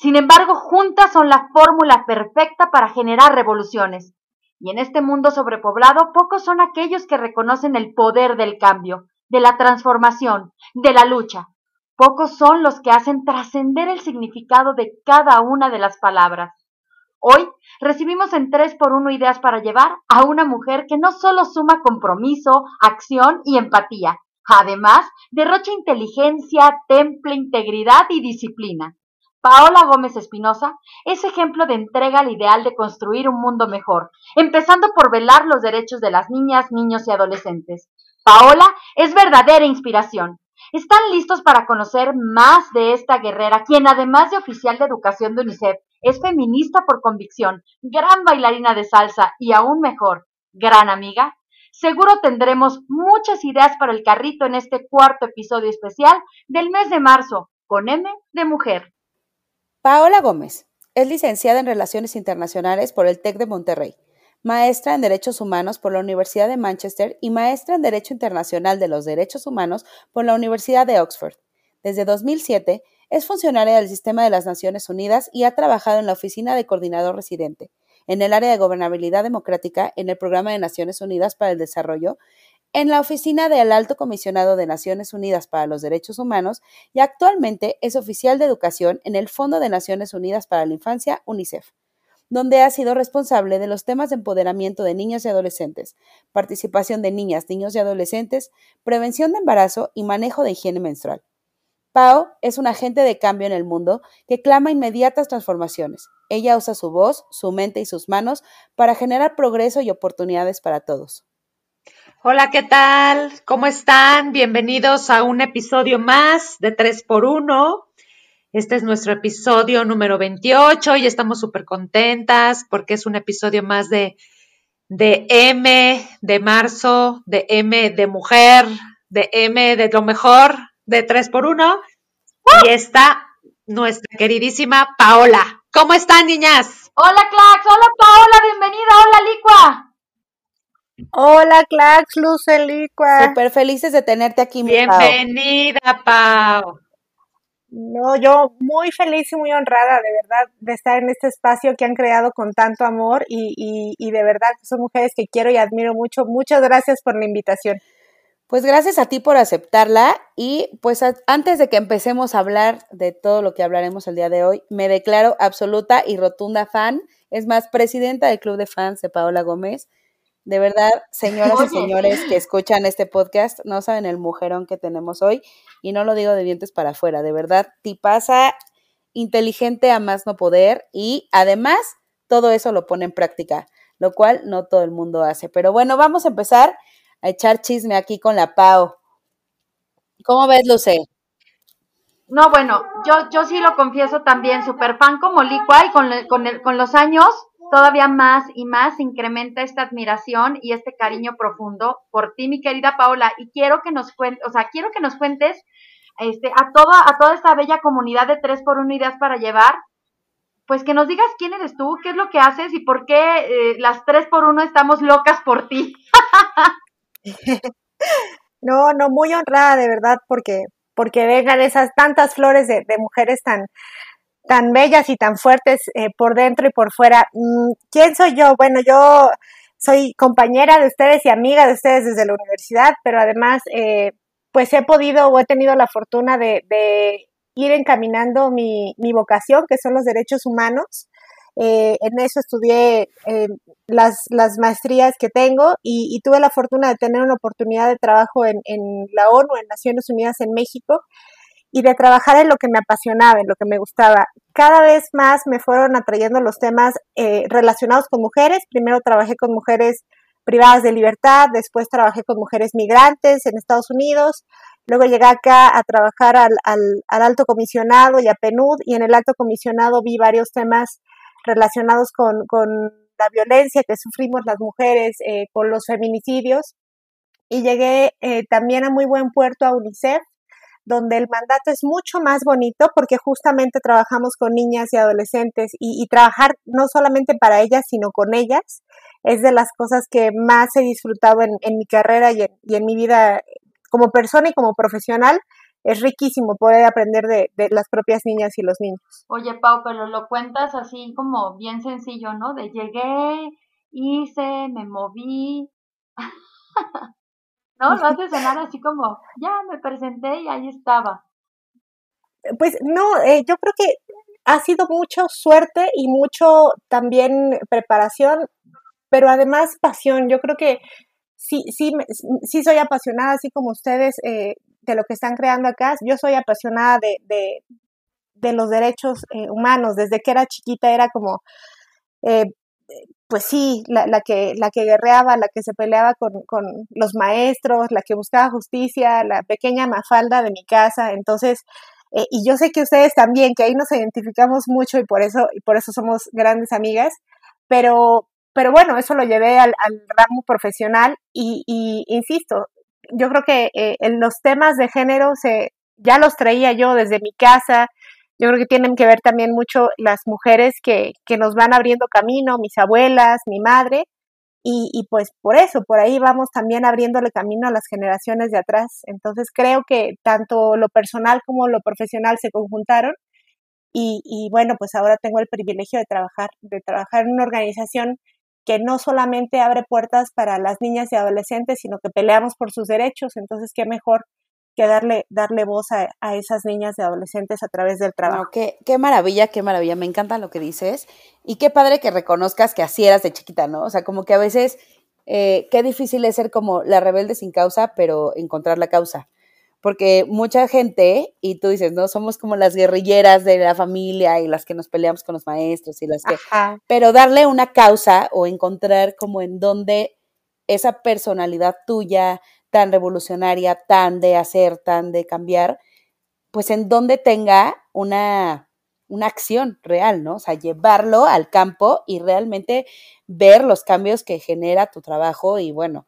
sin embargo, juntas son la fórmula perfecta para generar revoluciones. Y en este mundo sobrepoblado, pocos son aquellos que reconocen el poder del cambio, de la transformación, de la lucha. Pocos son los que hacen trascender el significado de cada una de las palabras. Hoy recibimos en 3 por 1 ideas para llevar a una mujer que no solo suma compromiso, acción y empatía, además derrocha inteligencia, temple, integridad y disciplina. Paola Gómez Espinosa es ejemplo de entrega al ideal de construir un mundo mejor, empezando por velar los derechos de las niñas, niños y adolescentes. Paola es verdadera inspiración. ¿Están listos para conocer más de esta guerrera, quien además de oficial de educación de UNICEF, es feminista por convicción, gran bailarina de salsa y aún mejor, gran amiga? Seguro tendremos muchas ideas para el carrito en este cuarto episodio especial del mes de marzo, con M de mujer. Paola Gómez es licenciada en Relaciones Internacionales por el TEC de Monterrey, maestra en Derechos Humanos por la Universidad de Manchester y maestra en Derecho Internacional de los Derechos Humanos por la Universidad de Oxford. Desde 2007 es funcionaria del Sistema de las Naciones Unidas y ha trabajado en la Oficina de Coordinador Residente, en el área de gobernabilidad democrática en el Programa de Naciones Unidas para el Desarrollo en la oficina del Alto Comisionado de Naciones Unidas para los Derechos Humanos y actualmente es oficial de educación en el Fondo de Naciones Unidas para la Infancia, UNICEF, donde ha sido responsable de los temas de empoderamiento de niños y adolescentes, participación de niñas, niños y adolescentes, prevención de embarazo y manejo de higiene menstrual. Pao es un agente de cambio en el mundo que clama inmediatas transformaciones. Ella usa su voz, su mente y sus manos para generar progreso y oportunidades para todos. Hola, ¿qué tal? ¿Cómo están? Bienvenidos a un episodio más de 3x1. Este es nuestro episodio número 28 y estamos súper contentas porque es un episodio más de, de M de marzo, de M de mujer, de M de lo mejor, de 3x1. Y está nuestra queridísima Paola. ¿Cómo están, niñas? Hola, Clax. Hola, Paola. Bienvenida. Hola, Licua. Hola, Clax, Luz Licua. Súper felices de tenerte aquí, mi Bienvenida, Pau. No, yo muy feliz y muy honrada, de verdad, de estar en este espacio que han creado con tanto amor y, y, y de verdad son mujeres que quiero y admiro mucho. Muchas gracias por la invitación. Pues gracias a ti por aceptarla y pues antes de que empecemos a hablar de todo lo que hablaremos el día de hoy, me declaro absoluta y rotunda fan, es más, presidenta del Club de Fans de Paola Gómez de verdad, señoras y señores que escuchan este podcast, no saben el mujerón que tenemos hoy y no lo digo de dientes para afuera, de verdad, pasa inteligente a más no poder y además todo eso lo pone en práctica, lo cual no todo el mundo hace. Pero bueno, vamos a empezar a echar chisme aquí con la Pau. ¿Cómo ves, Luce? No, bueno, yo, yo sí lo confieso también, super fan como Licua y con, con, con los años todavía más y más incrementa esta admiración y este cariño profundo por ti, mi querida Paola. Y quiero que nos cuentes, o sea, quiero que nos cuentes este, a, toda, a toda esta bella comunidad de tres por 1 ideas para llevar, pues que nos digas quién eres tú, qué es lo que haces y por qué eh, las tres por uno estamos locas por ti. no, no, muy honrada de verdad porque, porque vengan esas tantas flores de, de mujeres tan, tan bellas y tan fuertes eh, por dentro y por fuera. Mm, ¿Quién soy yo? Bueno, yo soy compañera de ustedes y amiga de ustedes desde la universidad, pero además, eh, pues he podido o he tenido la fortuna de, ir encaminando mi, vocación, que son los derechos humanos. Eh, en eso estudié las, maestrías que tengo y, tuve la fortuna de tener una oportunidad de trabajo en, en la ONU, en Naciones Unidas en México, y de trabajar en lo que me apasionaba, en lo que me gustaba. Cada vez más me fueron atrayendo los temas eh, relacionados con mujeres. Primero trabajé con mujeres privadas de libertad, después trabajé con mujeres migrantes en Estados Unidos, luego llegué acá a trabajar al, al, alto comisionado y a PNUD y en el alto comisionado vi varios temas relacionados con, con la violencia que sufrimos las mujeres, eh, con los feminicidios. Y llegué eh, también a muy buen puerto a UNICEF, donde el mandato es mucho más bonito porque justamente trabajamos con niñas y adolescentes y, trabajar no solamente para ellas, sino con ellas, es de las cosas que más he disfrutado en, mi carrera y en, mi vida como persona y como profesional. Es riquísimo poder aprender de, de, las propias niñas y los niños. Oye, Pau, pero lo cuentas así como bien sencillo, ¿no? De llegué, hice, me moví. ¿no? Lo hace sonar así como, ya me presenté y ahí estaba. Pues no, eh, yo creo que ha sido mucho suerte y mucho también preparación, pero además pasión. Yo creo que sí, sí, sí soy apasionada, así como ustedes, eh, de lo que están creando acá. Yo soy apasionada de, de, los derechos eh, humanos. Desde que era chiquita era como pues sí, la, la, que, la que guerreaba, la que se peleaba con, con, los maestros, la que buscaba justicia, la pequeña mafalda de mi casa. Entonces, eh, y yo sé que ustedes también, que ahí nos identificamos mucho y por eso, y por eso somos grandes amigas, pero, pero bueno, eso lo llevé al, al ramo profesional y, y, insisto, yo creo que eh, en los temas de género se, ya los traía yo desde mi casa, yo creo que tienen que ver también mucho las mujeres que, que nos van abriendo camino, mis abuelas, mi madre, y, pues por eso, por ahí vamos también abriéndole camino a las generaciones de atrás. Entonces creo que tanto lo personal como lo profesional se conjuntaron y, y bueno, pues ahora tengo el privilegio de trabajar, de trabajar en una organización que no solamente abre puertas para las niñas y adolescentes, sino que peleamos por sus derechos. Entonces, qué mejor que darle, darle voz a, esas niñas y adolescentes a través del trabajo. qué, qué, maravilla, qué maravilla, me encanta lo que dices y qué padre que reconozcas que así eras de chiquita, ¿no? O sea, como que a veces, eh, qué difícil es ser como la rebelde sin causa, pero encontrar la causa. Porque mucha gente, y tú dices, ¿no? Somos como las guerrilleras de la familia y las que nos peleamos con los maestros y las que... Pero darle una causa o encontrar como en dónde esa personalidad tuya, tan revolucionaria, tan de hacer, tan de cambiar, pues en donde tenga una, una acción real, ¿no? O sea, llevarlo al campo y realmente ver los cambios que genera tu trabajo y bueno,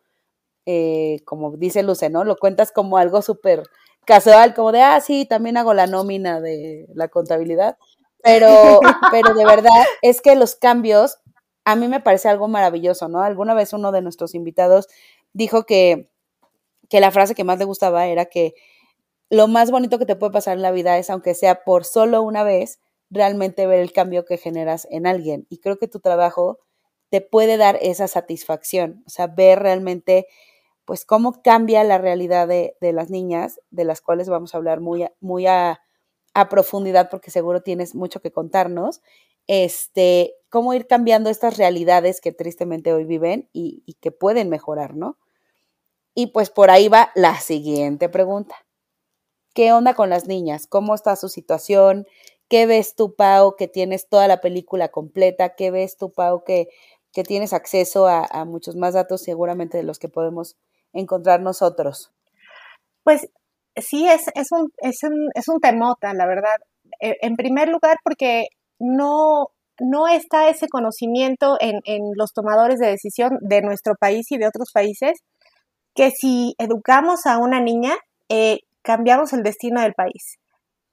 eh, como dice Luce, ¿no? Lo cuentas como algo súper casual, como de, ah, sí, también hago la nómina de la contabilidad, pero, pero de verdad es que los cambios a mí me parece algo maravilloso, ¿no? Alguna vez uno de nuestros invitados dijo que que la frase que más le gustaba era que lo más bonito que te puede pasar en la vida es, aunque sea por solo una vez, realmente ver el cambio que generas en alguien. Y creo que tu trabajo te puede dar esa satisfacción, o sea, ver realmente, pues, cómo cambia la realidad de, las niñas, de las cuales vamos a hablar muy, muy a, profundidad, porque seguro tienes mucho que contarnos, este, cómo ir cambiando estas realidades que tristemente hoy viven y, y que pueden mejorar, ¿no? Y pues por ahí va la siguiente pregunta. ¿Qué onda con las niñas? ¿Cómo está su situación? ¿Qué ves tú, Pau, que tienes toda la película completa? ¿Qué ves tú, Pau, que, que tienes acceso a, muchos más datos seguramente de los que podemos encontrar nosotros? Pues sí, es, es, un, es, un, es un temota, la verdad. E, en primer lugar, porque no, no está ese conocimiento en, en los tomadores de decisión de nuestro país y de otros países que si educamos a una niña, eh, cambiamos el destino del país.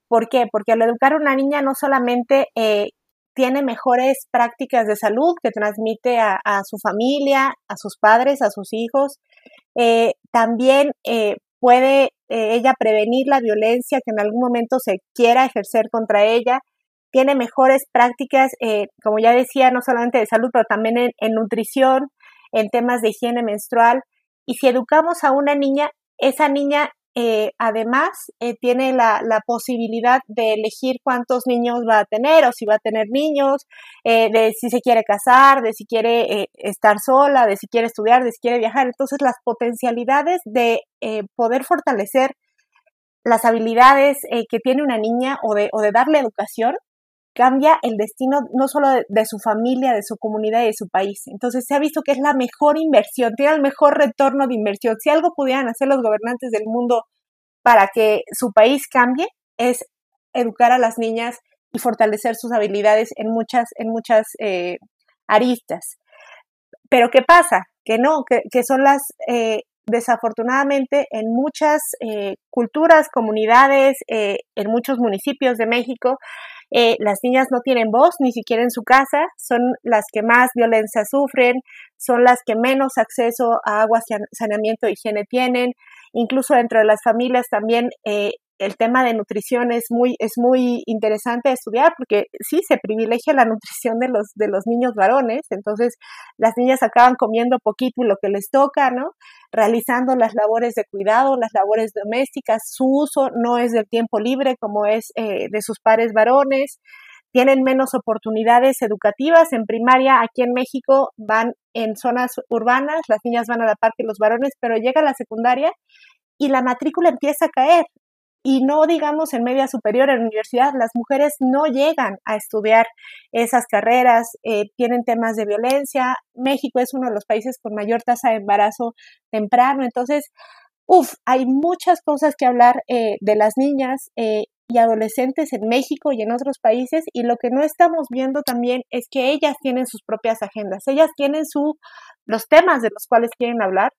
¿Por qué? Porque al educar a una niña no solamente eh, tiene mejores prácticas de salud que transmite a, su familia, a sus padres, a sus hijos, eh, también puede ella prevenir la violencia que en algún momento se quiera ejercer contra ella, tiene mejores prácticas, como ya decía, no solamente de salud, pero también en nutrición, en temas de higiene menstrual. Y si educamos a una niña, esa niña eh, además eh, tiene la, la, posibilidad de elegir cuántos niños va a tener o si va a tener niños, eh, de si se quiere casar, de si quiere estar sola, de si quiere estudiar, de si quiere viajar. Entonces las potencialidades de poder fortalecer las habilidades que tiene una niña o de, o de darle educación cambia el destino no solo de, su familia, de su comunidad y de su país. Entonces se ha visto que es la mejor inversión, tiene el mejor retorno de inversión. Si algo pudieran hacer los gobernantes del mundo para que su país cambie, es educar a las niñas y fortalecer sus habilidades en muchas, en muchas eh, aristas. Pero ¿qué pasa? Que no, que, son las, eh, desafortunadamente, en muchas eh, culturas, comunidades, en muchos municipios de México, las niñas no tienen voz ni siquiera en su casa, son las que más violencia sufren, son las que menos acceso a agua, saneamiento, higiene tienen. Incluso dentro de las familias también el tema de nutrición es muy, es muy interesante estudiar porque sí se privilegia la nutrición de los, de los niños varones, entonces las niñas acaban comiendo poquito y lo que les toca, ¿no? Realizando las labores de cuidado, las labores domésticas, su uso no es del tiempo libre como es eh, de sus pares varones, tienen menos oportunidades educativas en primaria. Aquí en México van en zonas urbanas, las niñas van a la par que los varones, pero llega la secundaria y la matrícula empieza a caer y no digamos en media superior, en universidad, las mujeres no llegan a estudiar esas carreras, eh, tienen temas de violencia. México es uno de los países con mayor tasa de embarazo temprano, entonces, uff, hay muchas cosas que hablar eh, de las niñas eh, y adolescentes en México y en otros países. Y lo que no estamos viendo también es que ellas tienen sus propias agendas, ellas tienen su, los temas de los cuales quieren hablar.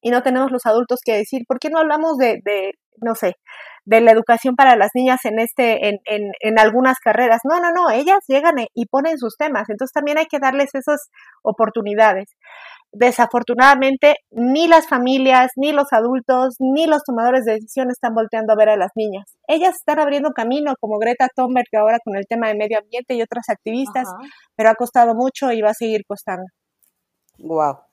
Y no tenemos los adultos que decir, ¿por qué no hablamos de, de no sé, de la educación para las niñas en este, en, en, en, algunas carreras. No, no, no, ellas llegan y ponen sus temas, entonces también hay que darles esas oportunidades. Desafortunadamente, ni las familias, ni los adultos, ni los tomadores de decisiones están volteando a ver a las niñas. Ellas están abriendo camino, como Greta Thunberg ahora con el tema de medio ambiente y otras activistas, pero ha costado mucho y va a seguir costando. Wow.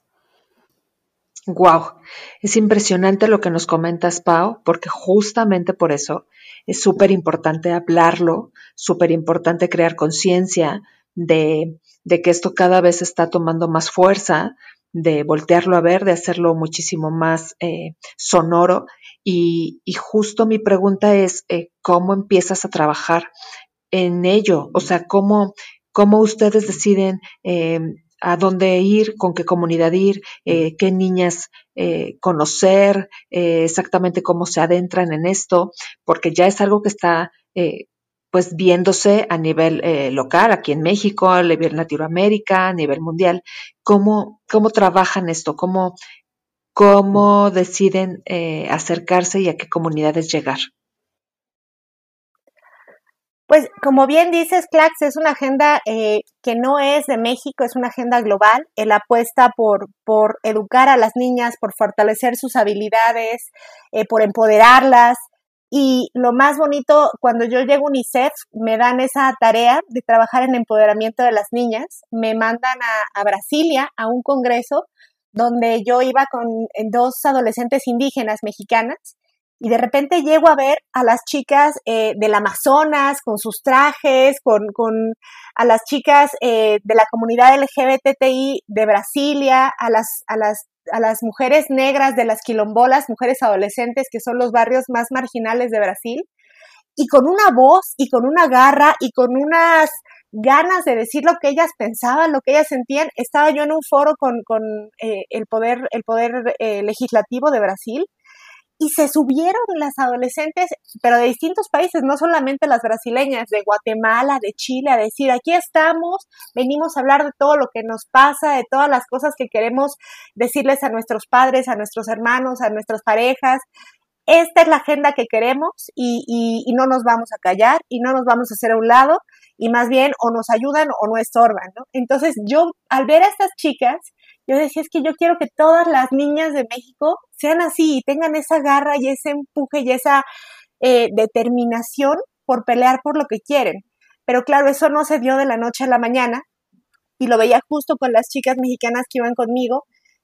Wow, es impresionante lo que nos comentas, Pau, porque justamente por eso es súper importante hablarlo, súper importante crear conciencia de, de, que esto cada vez está tomando más fuerza, de voltearlo a ver, de hacerlo muchísimo más eh, sonoro. Y, y, justo mi pregunta es, eh, ¿cómo empiezas a trabajar en ello? O sea, ¿cómo, cómo ustedes deciden eh, a dónde ir, con qué comunidad ir, eh, qué niñas eh, conocer, eh, exactamente cómo se adentran en esto, porque ya es algo que está pues viéndose a nivel local, aquí en México, a nivel Latinoamérica, a nivel mundial, cómo, cómo trabajan esto, cómo, cómo deciden acercarse y a qué comunidades llegar. Pues como bien dices, Clax, es una agenda eh, que no es de México, es una agenda global. Él apuesta por, por educar a las niñas, por fortalecer sus habilidades, eh, por empoderarlas. Y lo más bonito, cuando yo llego a UNICEF, me dan esa tarea de trabajar en empoderamiento de las niñas. Me mandan a, a Brasilia, a un congreso, donde yo iba con dos adolescentes indígenas mexicanas y de repente llego a ver a las chicas eh, del Amazonas con sus trajes, con, con a las chicas eh, de la comunidad LGBTI de Brasilia, a las, a las a las mujeres negras de las quilombolas, mujeres adolescentes, que son los barrios más marginales de Brasil, y con una voz y con una garra y con unas ganas de decir lo que ellas pensaban, lo que ellas sentían. Estaba yo en un foro con, con eh, el poder, el poder legislativo de Brasil y se subieron las adolescentes, pero de distintos países, no solamente las brasileñas, de Guatemala, de Chile, a decir, aquí estamos, venimos a hablar de todo lo que nos pasa, de todas las cosas que queremos decirles a nuestros padres, a nuestros hermanos, a nuestras parejas. Esta es la agenda que queremos y, no nos vamos a callar y no nos vamos a hacer a un lado y más bien o nos ayudan o no estorban. Entonces yo al ver a estas chicas, yo decía, es que yo quiero que todas las niñas de México sean así y tengan esa garra y ese empuje y esa eh, determinación por pelear por lo que quieren. Pero claro, eso no se dio de la noche a la mañana y lo veía justo con las chicas mexicanas que iban conmigo,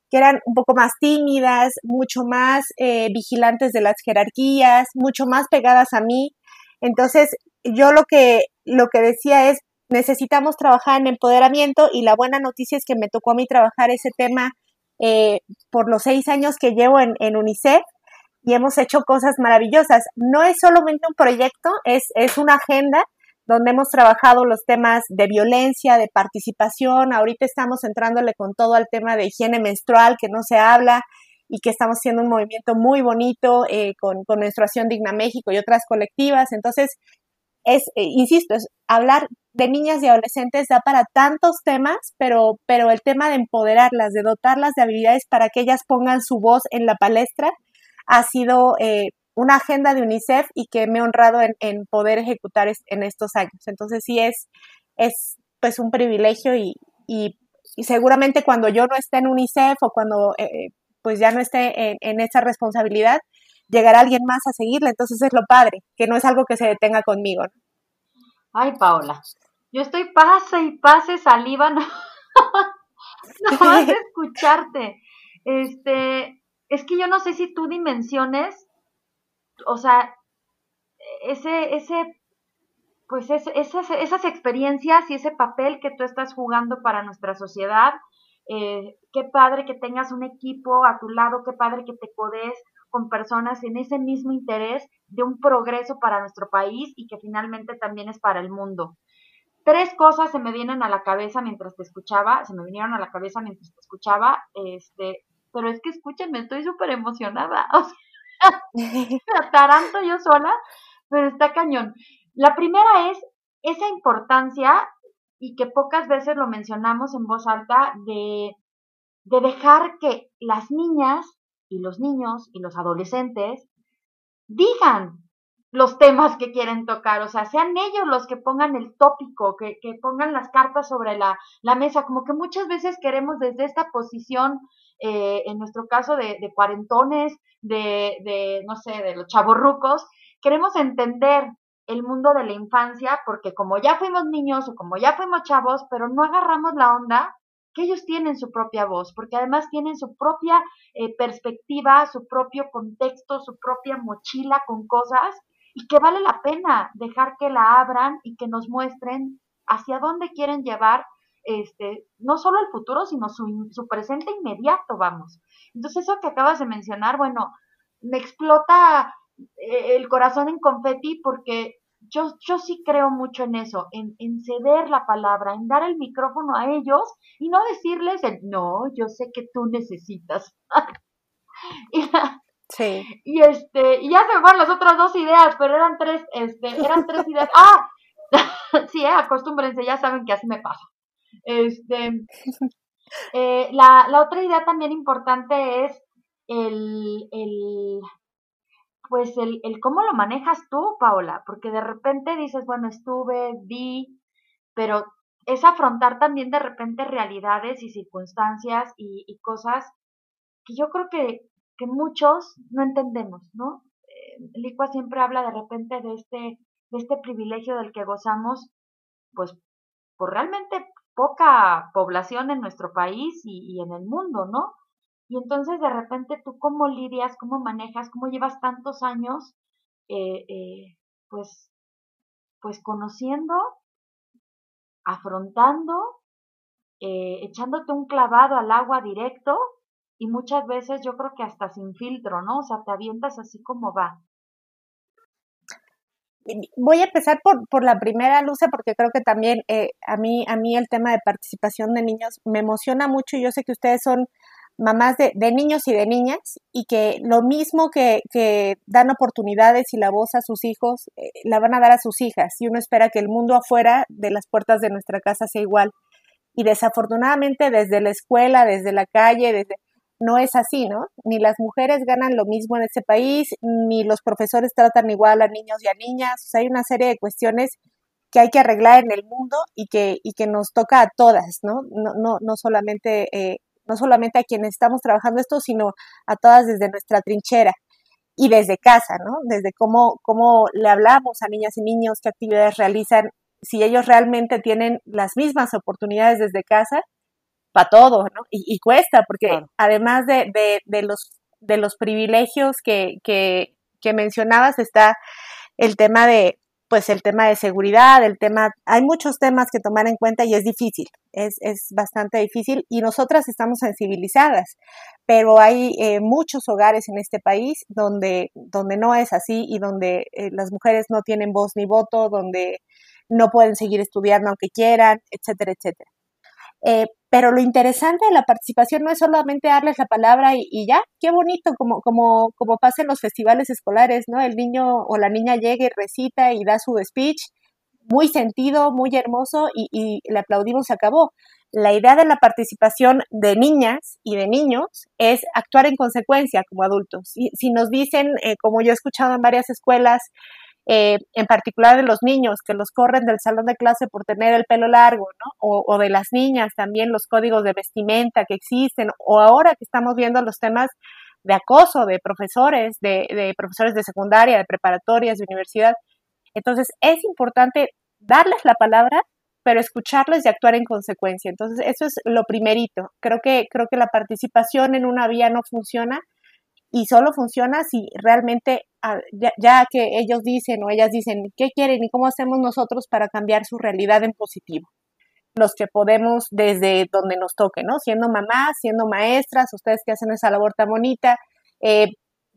que eran un poco más tímidas, mucho más eh, vigilantes de las jerarquías, mucho más pegadas a mí. Entonces, yo lo que, lo que decía es, necesitamos trabajar en empoderamiento y la buena noticia es que me tocó a mí trabajar ese tema eh, por los seis años que llevo en, UNICEF y hemos hecho cosas maravillosas. No es solamente un proyecto, es, es una agenda donde hemos trabajado los temas de violencia, de participación. Ahorita estamos entrándole con todo al tema de higiene menstrual, que no se habla y que estamos haciendo un movimiento muy bonito eh, con, con Menstruación Digna México y otras colectivas. Entonces, es, eh, insisto, es hablar de niñas y adolescentes da para tantos temas, pero, pero el tema de empoderarlas, de dotarlas de habilidades para que ellas pongan su voz en la palestra, ha sido eh, una agenda de UNICEF y que me he honrado en, poder ejecutar en estos años. Entonces sí es, es pues un privilegio y, y, seguramente cuando yo no esté en UNICEF o cuando eh, pues ya no esté en, en esa responsabilidad, llegará alguien más a seguirla. Entonces es lo padre, que no es algo que se detenga conmigo. Ay, Paola, yo estoy pase y pase saliva, no, no vas a escucharte. Este, es que yo no sé si tú dimensiones, o sea, ese, ese, pues ese, esas, esas experiencias y ese papel que tú estás jugando para nuestra sociedad, eh, qué padre que tengas un equipo a tu lado, qué padre que te codes con personas en ese mismo interés de un progreso para nuestro país y que finalmente también es para el mundo. Tres cosas se me vienen a la cabeza mientras te escuchaba, se me vinieron a la cabeza mientras te escuchaba, este, pero es que escúchenme, estoy súper emocionada, o yo sola, pero está cañón. La primera es esa importancia y que pocas veces lo mencionamos en voz alta de, de dejar que las niñas y los niños y los adolescentes digan los temas que quieren tocar, o sea, sean ellos los que pongan el tópico, que, que pongan las cartas sobre la, la, mesa, como que muchas veces queremos desde esta posición, eh, en nuestro caso de, de cuarentones, de, de, no sé, de los chavorrucos, queremos entender el mundo de la infancia, porque como ya fuimos niños o como ya fuimos chavos, pero no agarramos la onda, que ellos tienen su propia voz, porque además tienen su propia eh, perspectiva, su propio contexto, su propia mochila con cosas, y que vale la pena dejar que la abran y que nos muestren hacia dónde quieren llevar este, no solo el futuro, sino su, su presente inmediato, vamos. Entonces, eso que acabas de mencionar, bueno, me explota eh, el corazón en confeti porque yo, yo sí creo mucho en eso, en, en, ceder la palabra, en dar el micrófono a ellos y no decirles el, no, yo sé que tú necesitas. y, sí. y este, y ya se me fueron las otras dos ideas, pero eran tres, este, eran tres ideas. ¡Ah! sí, eh, acostúmbrense, ya saben que así me pasa. Este, eh, la, la otra idea también importante es el, el pues el, el cómo lo manejas tú, Paola, porque de repente dices, bueno, estuve, vi, pero es afrontar también de repente realidades y circunstancias y cosas que yo creo que, que muchos no entendemos, ¿no? Eh, Licua siempre habla de repente de este, de este privilegio del que gozamos, pues por realmente poca población en nuestro país y, en el mundo, ¿no? Y entonces de repente tú cómo lidias, cómo manejas, cómo llevas tantos años, eh, eh, pues, pues conociendo, afrontando, eh, echándote un clavado al agua directo y muchas veces yo creo que hasta sin filtro, ¿no? O sea, te avientas así como va. Voy a empezar por, por la primera, Luce, porque creo que también a, mí, a mí el tema de participación de niños me emociona mucho y yo sé que ustedes son mamás de, de, niños y de niñas y que lo mismo que, que, dan oportunidades y la voz a sus hijos, eh, la van a dar a sus hijas y uno espera que el mundo afuera de las puertas de nuestra casa sea igual. Y desafortunadamente desde la escuela, desde la calle, desde no es así, ¿no? Ni las mujeres ganan lo mismo en este país, ni los profesores tratan igual a niños y a niñas. Hay una serie de cuestiones que hay que arreglar en el mundo y que, y que nos toca a todas, ¿no? No, no, no solamente eh, no solamente a quienes estamos trabajando esto, sino a todas desde nuestra trinchera y desde casa, ¿no? Desde cómo, cómo le hablamos a niñas y niños, qué actividades realizan, si ellos realmente tienen las mismas oportunidades desde casa, para todo, ¿no? Y, cuesta, porque además de, de, de, los, de los privilegios que, que, que mencionabas, está el tema de, pues el tema de seguridad, el tema, hay muchos temas que tomar en cuenta y es difícil, es, es bastante difícil y nosotras estamos sensibilizadas, pero hay eh, muchos hogares en este país donde, donde no es así y donde eh, las mujeres no tienen voz ni voto, donde no pueden seguir estudiando aunque quieran, etcétera, etcétera. Eh, pero lo interesante de la participación no es solamente darles la palabra y, ya, qué bonito, como, como, como pasa en los festivales escolares, ¿no? El niño o la niña llega y recita y da su speech, muy sentido, muy hermoso, y, y le aplaudimos, se acabó. La idea de la participación de niñas y de niños es actuar en consecuencia como adultos. Si, si nos dicen, eh, como yo he escuchado en varias escuelas, eh, en particular de los niños que los corren del salón de clase por tener el pelo largo, ¿no? O, de las niñas también los códigos de vestimenta que existen, o ahora que estamos viendo los temas de acoso de profesores, de, profesores de secundaria, de preparatorias, de universidad. Entonces es importante darles la palabra, pero escucharles y actuar en consecuencia. Entonces eso es lo primerito. Creo que, creo que la participación en una vía no funciona y solo funciona si realmente ah, ya, que ellos dicen o ellas dicen qué quieren y cómo hacemos nosotros para cambiar su realidad en positivo. Los que podemos desde donde nos toque, ¿no? Siendo mamás, siendo maestras, ustedes que hacen esa labor tan bonita, eh,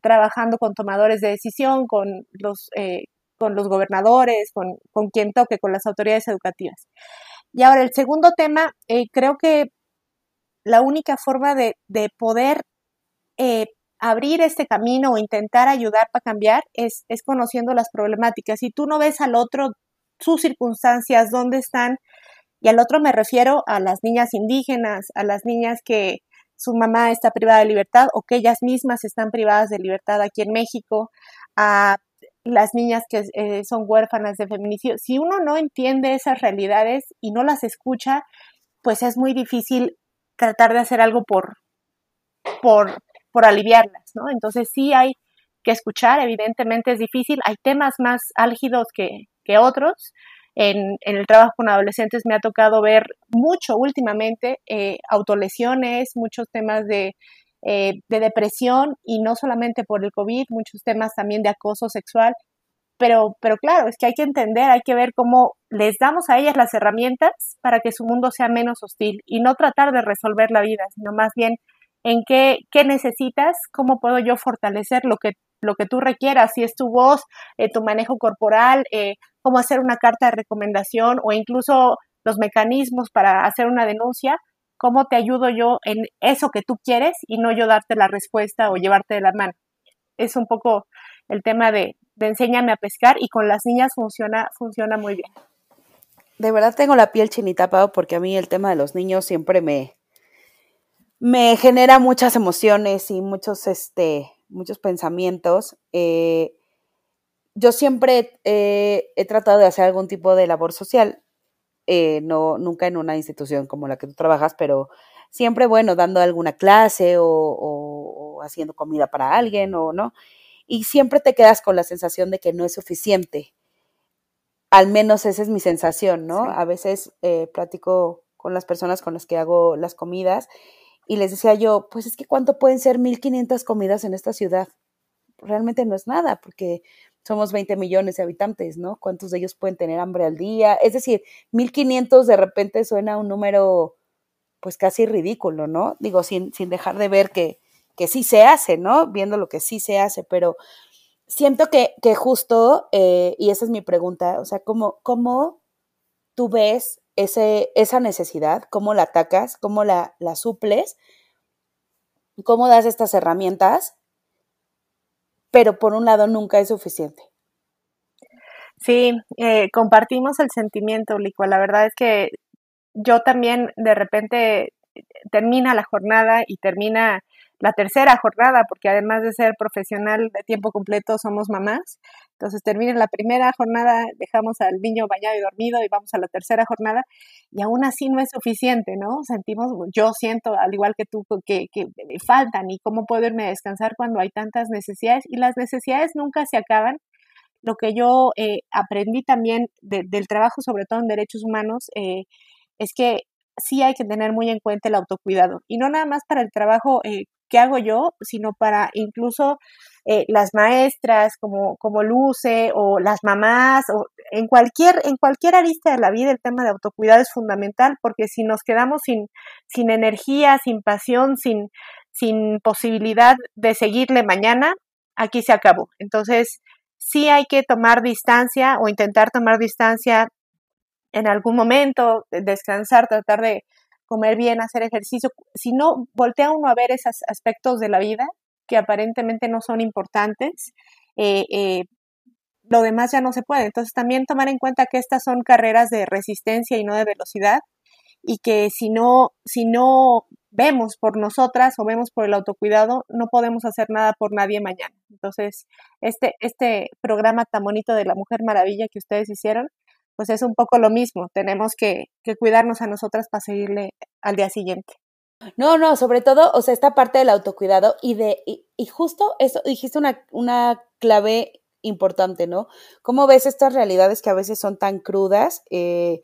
trabajando con tomadores de decisión, con los, eh, con los gobernadores, con, con, quien toque, con las autoridades educativas. Y ahora el segundo tema, eh, creo que la única forma de, de poder abrir este camino o intentar ayudar para cambiar es, es conociendo las problemáticas. Si tú no ves al otro, sus circunstancias, dónde están, y al otro me refiero a las niñas indígenas, a las niñas que su mamá está privada de libertad o que ellas mismas están privadas de libertad aquí en México, a las niñas que eh, son huérfanas de feminicidio. Si uno no entiende esas realidades y no las escucha, pues es muy difícil tratar de hacer algo por, por, por aliviarlas, ¿no? Entonces sí hay que escuchar, evidentemente es difícil, hay temas más álgidos que, que otros. En, el trabajo con adolescentes me ha tocado ver mucho últimamente eh, autolesiones, muchos temas de, eh, de depresión y no solamente por el COVID, muchos temas también de acoso sexual. Pero, pero claro, es que hay que entender, hay que ver cómo les damos a ellas las herramientas para que su mundo sea menos hostil y no tratar de resolver la vida, sino más bien en qué, qué necesitas, cómo puedo yo fortalecer lo que, lo que tú requieras, si es tu voz, eh, tu manejo corporal, eh, cómo hacer una carta de recomendación o incluso los mecanismos para hacer una denuncia, cómo te ayudo yo en eso que tú quieres y no yo darte la respuesta o llevarte de la mano. Es un poco el tema de, de enséñame a pescar y con las niñas funciona, funciona muy bien. De verdad tengo la piel chinita, Pau, porque a mí el tema de los niños siempre me, me genera muchas emociones y muchos, este, muchos pensamientos. Eh, yo siempre he tratado de hacer algún tipo de labor social, eh, no, nunca en una institución como la que tú trabajas, pero siempre, bueno, dando alguna clase o, o, haciendo comida para alguien o no. Y siempre te quedas con la sensación de que no es suficiente. Al menos esa es mi sensación, ¿no? A veces eh, platico con las personas con las que hago las comidas y les decía yo, pues es que cuánto pueden ser 1.500 comidas en esta ciudad. Realmente no es nada, porque somos 20 millones de habitantes, ¿no? ¿Cuántos de ellos pueden tener hambre al día? Es decir, 1.500 de repente suena un número pues casi ridículo, ¿no? Digo, sin, sin dejar de ver que, que sí se hace, ¿no? Viendo lo que sí se hace, pero siento que, que justo, eh, y esa es mi pregunta, o sea, ¿cómo, cómo tú ves ese, esa necesidad, cómo la atacas, cómo la, la suples, cómo das estas herramientas, pero por un lado nunca es suficiente. Sí, eh, compartimos el sentimiento, Licua. La verdad es que yo también de repente termina la jornada y termina la tercera jornada, porque además de ser profesional de tiempo completo, somos mamás. Entonces termina la primera jornada, dejamos al niño bañado y dormido y vamos a la tercera jornada y aún así no es suficiente, ¿no? Sentimos, yo siento, al igual que tú, que, que me faltan y cómo puedo irme a descansar cuando hay tantas necesidades y las necesidades nunca se acaban. Lo que yo eh, aprendí también del trabajo, sobre todo en derechos humanos, eh, es que sí hay que tener muy en cuenta el autocuidado y no nada más para el trabajo eh, que hago yo, sino para incluso eh, las maestras como, como Luce o las mamás o en cualquier, en cualquier arista de la vida el tema de autocuidado es fundamental porque si nos quedamos sin, sin energía, sin pasión, sin, sin posibilidad de seguirle mañana, aquí se acabó. Entonces, sí hay que tomar distancia o intentar tomar distancia en algún momento, descansar, tratar de comer bien, hacer ejercicio. Si no, voltea uno a ver esos aspectos de la vida que aparentemente no son importantes, eh, eh, lo demás ya no se puede. Entonces también tomar en cuenta que estas son carreras de resistencia y no de velocidad y que si no, si no vemos por nosotras o vemos por el autocuidado, no podemos hacer nada por nadie mañana. Entonces, este, este programa tan bonito de la Mujer Maravilla que ustedes hicieron, pues es un poco lo mismo. Tenemos que, que cuidarnos a nosotras para seguirle al día siguiente. No, no, sobre todo, o sea, esta parte del autocuidado y de, y, y justo eso, dijiste una, una clave importante, ¿no? ¿Cómo ves estas realidades que a veces son tan crudas? Eh,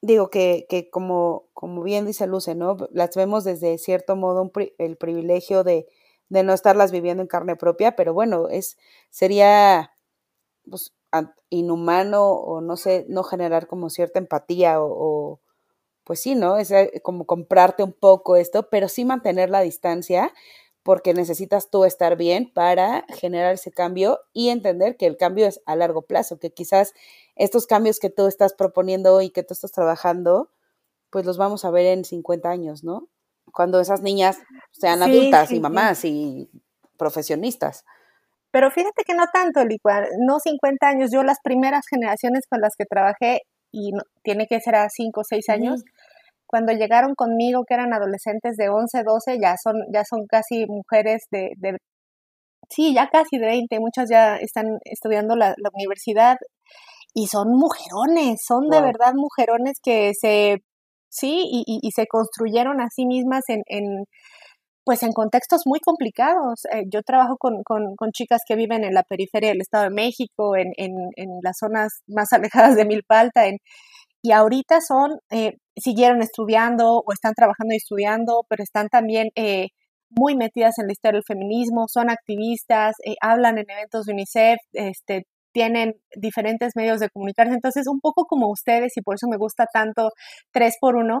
digo que, que como, como bien dice Luce, ¿no? Las vemos desde cierto modo el privilegio de, de, no estarlas viviendo en carne propia, pero bueno, es, sería pues, inhumano o no sé, no generar como cierta empatía o, o pues sí, ¿no? Es eh, como comprarte un poco esto, pero sí mantener la distancia porque necesitas tú estar bien para generar ese cambio y entender que el cambio es a largo plazo, que quizás estos cambios que tú estás proponiendo y que tú estás trabajando, pues los vamos a ver en 50 años, ¿no? Cuando esas niñas sean sí, adultas sí, y mamás sí. y profesionistas. Pero fíjate que no tanto, Licua, no 50 años, yo las primeras generaciones con las que trabajé, y no, tiene que ser a 5 o 6 años, cuando llegaron conmigo, que eran adolescentes de 11, 12, ya son, ya son casi mujeres de, de sí, ya casi de 20, muchas ya están estudiando la, la universidad y son mujerones, son wow. de verdad mujerones que se, sí, y, y, y se construyeron a sí mismas en, en, pues en contextos muy complicados. Eh, yo trabajo con, con, con, chicas que viven en la periferia del Estado de México, en, en, en las zonas más alejadas de Milpalta, en, y ahorita son, eh, siguieron estudiando o están trabajando y estudiando, pero están también eh, muy metidas en la historia del feminismo, son activistas, eh, hablan en eventos de UNICEF, este, tienen diferentes medios de comunicarse, entonces un poco como ustedes y por eso me gusta tanto 3 por 1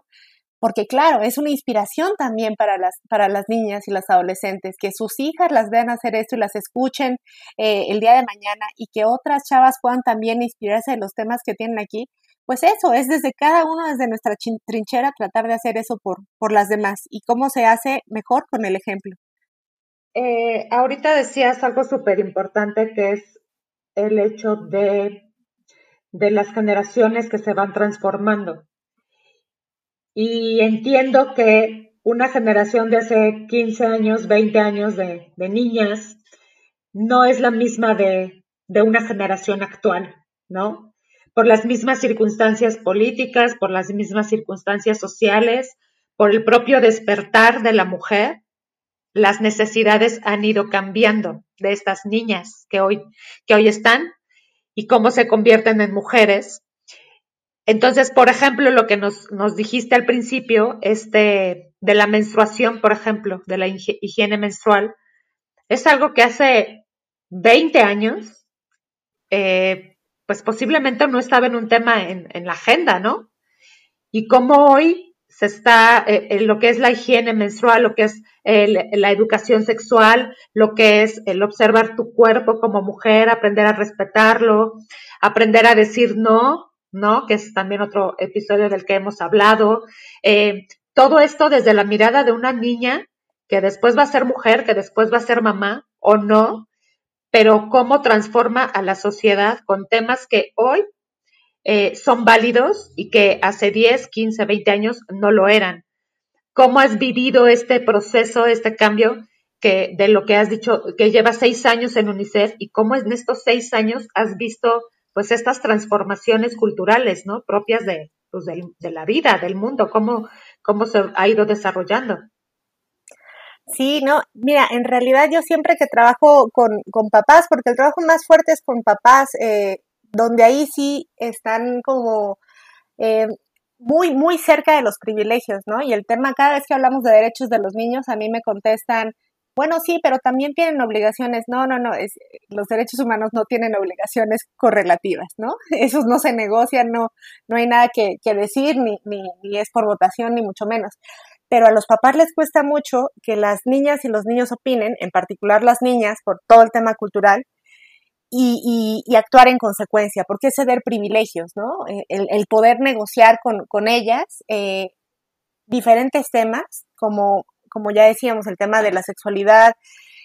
porque claro, es una inspiración también para las, para las niñas y las adolescentes, que sus hijas las vean hacer esto y las escuchen eh, el día de mañana y que otras chavas puedan también inspirarse de los temas que tienen aquí, pues eso, es desde cada uno, desde nuestra trinchera, tratar de hacer eso por, por las demás. ¿Y cómo se hace mejor con el ejemplo? Eh, ahorita decías algo súper importante que es el hecho de, de las generaciones que se van transformando. Y entiendo que una generación de hace 15 años, 20 años de, de niñas no es la misma de, de una generación actual, ¿no? Por las mismas circunstancias políticas, por las mismas circunstancias sociales, por el propio despertar de la mujer, las necesidades han ido cambiando de estas niñas que hoy, que hoy están y cómo se convierten en mujeres. Entonces, por ejemplo, lo que nos, dijiste al principio, este, de la menstruación, por ejemplo, de la higiene menstrual, es algo que hace 20 años eh, pues posiblemente no estaba en un tema en, en la agenda, ¿no? Y cómo hoy se está, eh, en lo que es la higiene menstrual, lo que es la educación sexual, lo que es el observar tu cuerpo como mujer, aprender a respetarlo, aprender a decir no, ¿no? Que es también otro episodio del que hemos hablado. Eh, todo esto desde la mirada de una niña que después va a ser mujer, que después va a ser mamá o no, pero cómo transforma a la sociedad con temas que hoy eh, son válidos y que hace 10, 15, 20 años no lo eran. ¿Cómo has vivido este proceso, este cambio que de lo que has dicho, que lleva seis años en UNICEF y cómo en estos seis años has visto pues estas transformaciones culturales, ¿no? Propias de, pues, de, de la vida, del mundo, cómo, cómo se ha ido desarrollando. Sí, no, mira, en realidad yo siempre que trabajo con, con papás, porque el trabajo más fuerte es con papás, eh, donde ahí sí están como eh, muy, muy cerca de los privilegios, ¿no? Y el tema, cada vez que hablamos de derechos de los niños, a mí me contestan, bueno, sí, pero también tienen obligaciones. No, no, no, los derechos humanos no tienen obligaciones correlativas, ¿no? Esos no se negocian, no, no hay nada que, que decir, ni, ni, ni es por votación, ni mucho menos pero a los papás les cuesta mucho que las niñas y los niños opinen, en particular las niñas, por todo el tema cultural, y, y, y actuar en consecuencia, porque es ceder privilegios, ¿no? Eh, el, poder negociar con, con ellas, eh, diferentes temas, como, como ya decíamos, el tema de la sexualidad,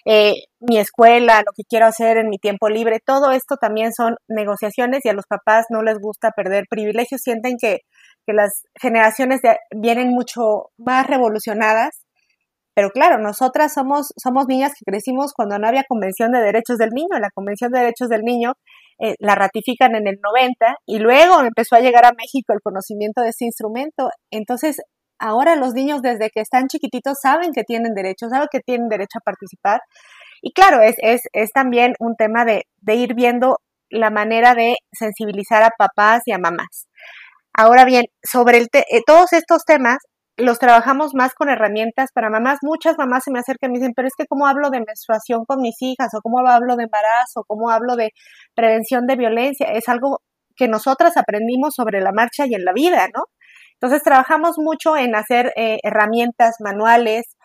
eh, mi escuela, lo que quiero hacer en mi tiempo libre, todo esto también son negociaciones y a los papás no les gusta perder privilegios, sienten que, que las generaciones vienen mucho más revolucionadas, pero claro, nosotras somos, somos niñas que crecimos cuando no había Convención de Derechos del Niño, la Convención de Derechos del Niño eh, la ratifican en el 90 y luego empezó a llegar a México el conocimiento de este instrumento, entonces ahora los niños desde que están chiquititos saben que tienen derecho, saben que tienen derecho a participar. Y claro, es, es, es también un tema de, de ir viendo la manera de sensibilizar a papás y a mamás. Ahora bien, sobre el eh, todos estos temas los trabajamos más con herramientas para mamás. Muchas mamás se me acercan y me dicen, pero es que cómo hablo de menstruación con mis hijas, o cómo hablo de embarazo, cómo hablo de prevención de violencia. Es algo que nosotras aprendimos sobre la marcha y en la vida, ¿no? Entonces trabajamos mucho en hacer eh, herramientas, manuales,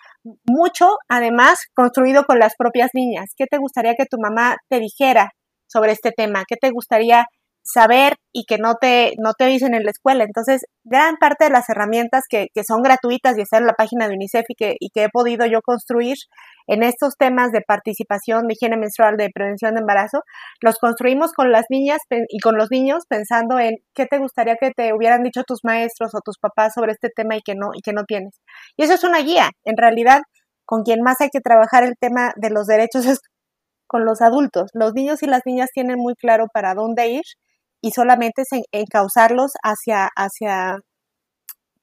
mucho además construido con las propias niñas. ¿Qué te gustaría que tu mamá te dijera sobre este tema? ¿Qué te gustaría saber y que no te, no te dicen en la escuela. Entonces, gran parte de las herramientas que, que son gratuitas y están en la página de UNICEF y que, y que he podido yo construir en estos temas de participación, de higiene menstrual, de prevención de embarazo, los construimos con las niñas y con los niños pensando en qué te gustaría que te hubieran dicho tus maestros o tus papás sobre este tema y que no, y que no tienes. Y eso es una guía. En realidad, con quien más hay que trabajar el tema de los derechos es con los adultos. Los niños y las niñas tienen muy claro para dónde ir y solamente es encauzarlos hacia, hacia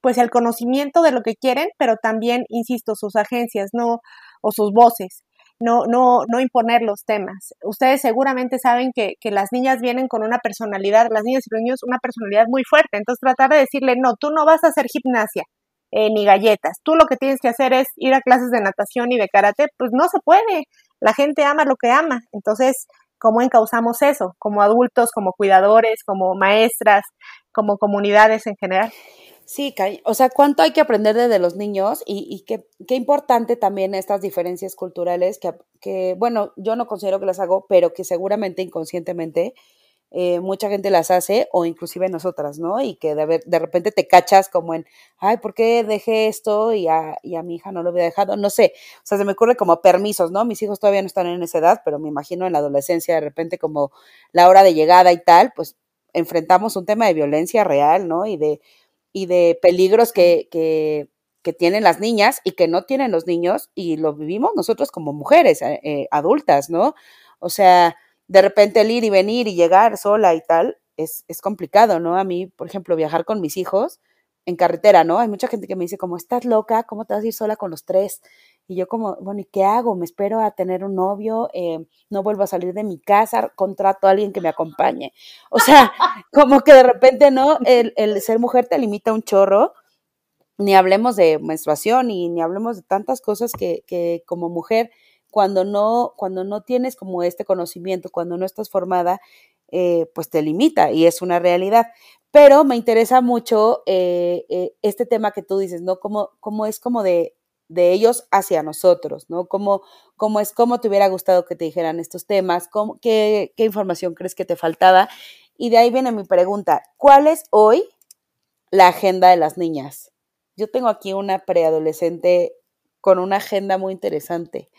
pues el conocimiento de lo que quieren, pero también, insisto, sus agencias, no, o sus voces, no, no, no imponer los temas. Ustedes seguramente saben que, que las niñas vienen con una personalidad, las niñas y los niños, una personalidad muy fuerte. Entonces tratar de decirle, no, tú no vas a hacer gimnasia, eh, ni galletas. Tú lo que tienes que hacer es ir a clases de natación y de karate. Pues no se puede. La gente ama lo que ama. Entonces, cómo encauzamos eso como adultos, como cuidadores, como maestras, como comunidades en general. Sí, o sea, cuánto hay que aprender de los niños y, y qué, qué, importante también estas diferencias culturales que, bueno, yo no considero que las hago, pero que seguramente inconscientemente eh, mucha gente las hace o inclusive nosotras, ¿no? Y que de, de, repente te cachas como en, ay, ¿por qué dejé esto y a, y a mi hija no lo había dejado? No sé, o sea, se me ocurre como permisos, ¿no? Mis hijos todavía no están en esa edad, pero me imagino en la adolescencia de repente como la hora de llegada y tal, pues enfrentamos un tema de violencia real, ¿no? Y de, y de peligros que, que, que tienen las niñas y que no tienen los niños y lo vivimos nosotros como mujeres eh, eh adultas, ¿no? O sea, de repente el ir y venir y llegar sola y tal, es, es complicado, ¿no? A mí, por ejemplo, viajar con mis hijos en carretera, ¿no? Hay mucha gente que me dice, como, estás loca, ¿cómo te vas a ir sola con los tres? Y yo como, bueno, ¿y qué hago? Me espero a tener un novio, eh, no vuelvo a salir de mi casa, contrato a alguien que me acompañe. O sea, como que de repente, ¿no? El, el ser mujer te limita un chorro, ni hablemos de menstruación y ni hablemos de tantas cosas que, que como mujer cuando no, cuando no tienes como este conocimiento, cuando no estás formada, eh, pues te limita y es una realidad. Pero me interesa mucho eh, eh, este tema que tú dices, ¿no? Como, como es como de, de ellos hacia nosotros, ¿no? Como, como es como te hubiera gustado que te dijeran estos temas, cómo, qué, qué información crees que te faltaba. Y de ahí viene mi pregunta, ¿cuál es hoy la agenda de las niñas? Yo tengo aquí una preadolescente con una agenda muy interesante.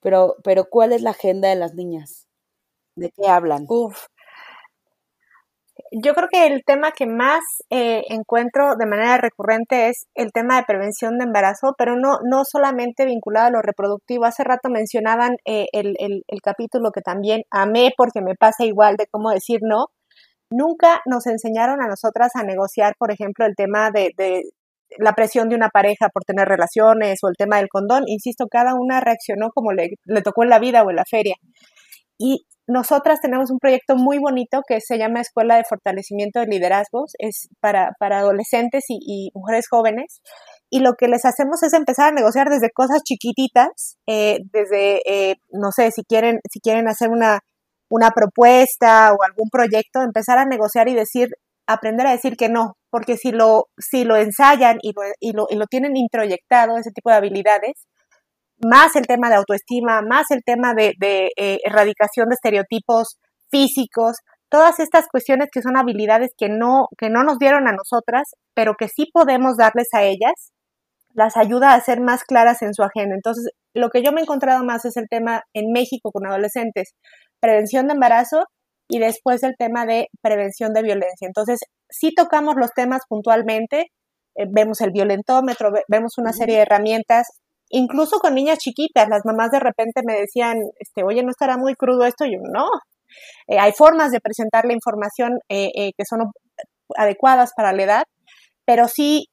Pero, pero ¿cuál es la agenda de las niñas? ¿De qué hablan? Uf. Yo creo que el tema que más eh, encuentro de manera recurrente es el tema de prevención de embarazo, pero no, no solamente vinculado a lo reproductivo. Hace rato mencionaban eh, el, el, el capítulo que también amé porque me pasa igual de cómo decir no. Nunca nos enseñaron a nosotras a negociar, por ejemplo, el tema de, de, la presión de una pareja por tener relaciones o el tema del condón, insisto, cada una reaccionó como le, tocó en la vida o en la feria. Y nosotras tenemos un proyecto muy bonito que se llama Escuela de Fortalecimiento de Liderazgos, es para, para adolescentes y, y, mujeres jóvenes. Y lo que les hacemos es empezar a negociar desde cosas chiquititas, eh, desde, eh, no sé, si quieren, si quieren hacer una, una propuesta o algún proyecto, empezar a negociar y decir, aprender a decir que no, porque si lo, si lo ensayan y lo, y, lo, tienen introyectado, ese tipo de habilidades, más el tema de autoestima, más el tema de, de eh, erradicación de estereotipos físicos, todas estas cuestiones que son habilidades que no, que no nos dieron a nosotras, pero que sí podemos darles a ellas, las ayuda a ser más claras en su agenda. Entonces, lo que yo me he encontrado más es el tema en México con adolescentes, prevención de embarazo y después el tema de prevención de violencia. Entonces, sí tocamos los temas puntualmente, eh, vemos el violentómetro, vemos una serie de herramientas, incluso con niñas chiquitas, las mamás de repente me decían, este, oye, ¿no estará muy crudo esto? Y yo, no, eh, hay formas de presentar la información eh, que son adecuadas para la edad, pero sí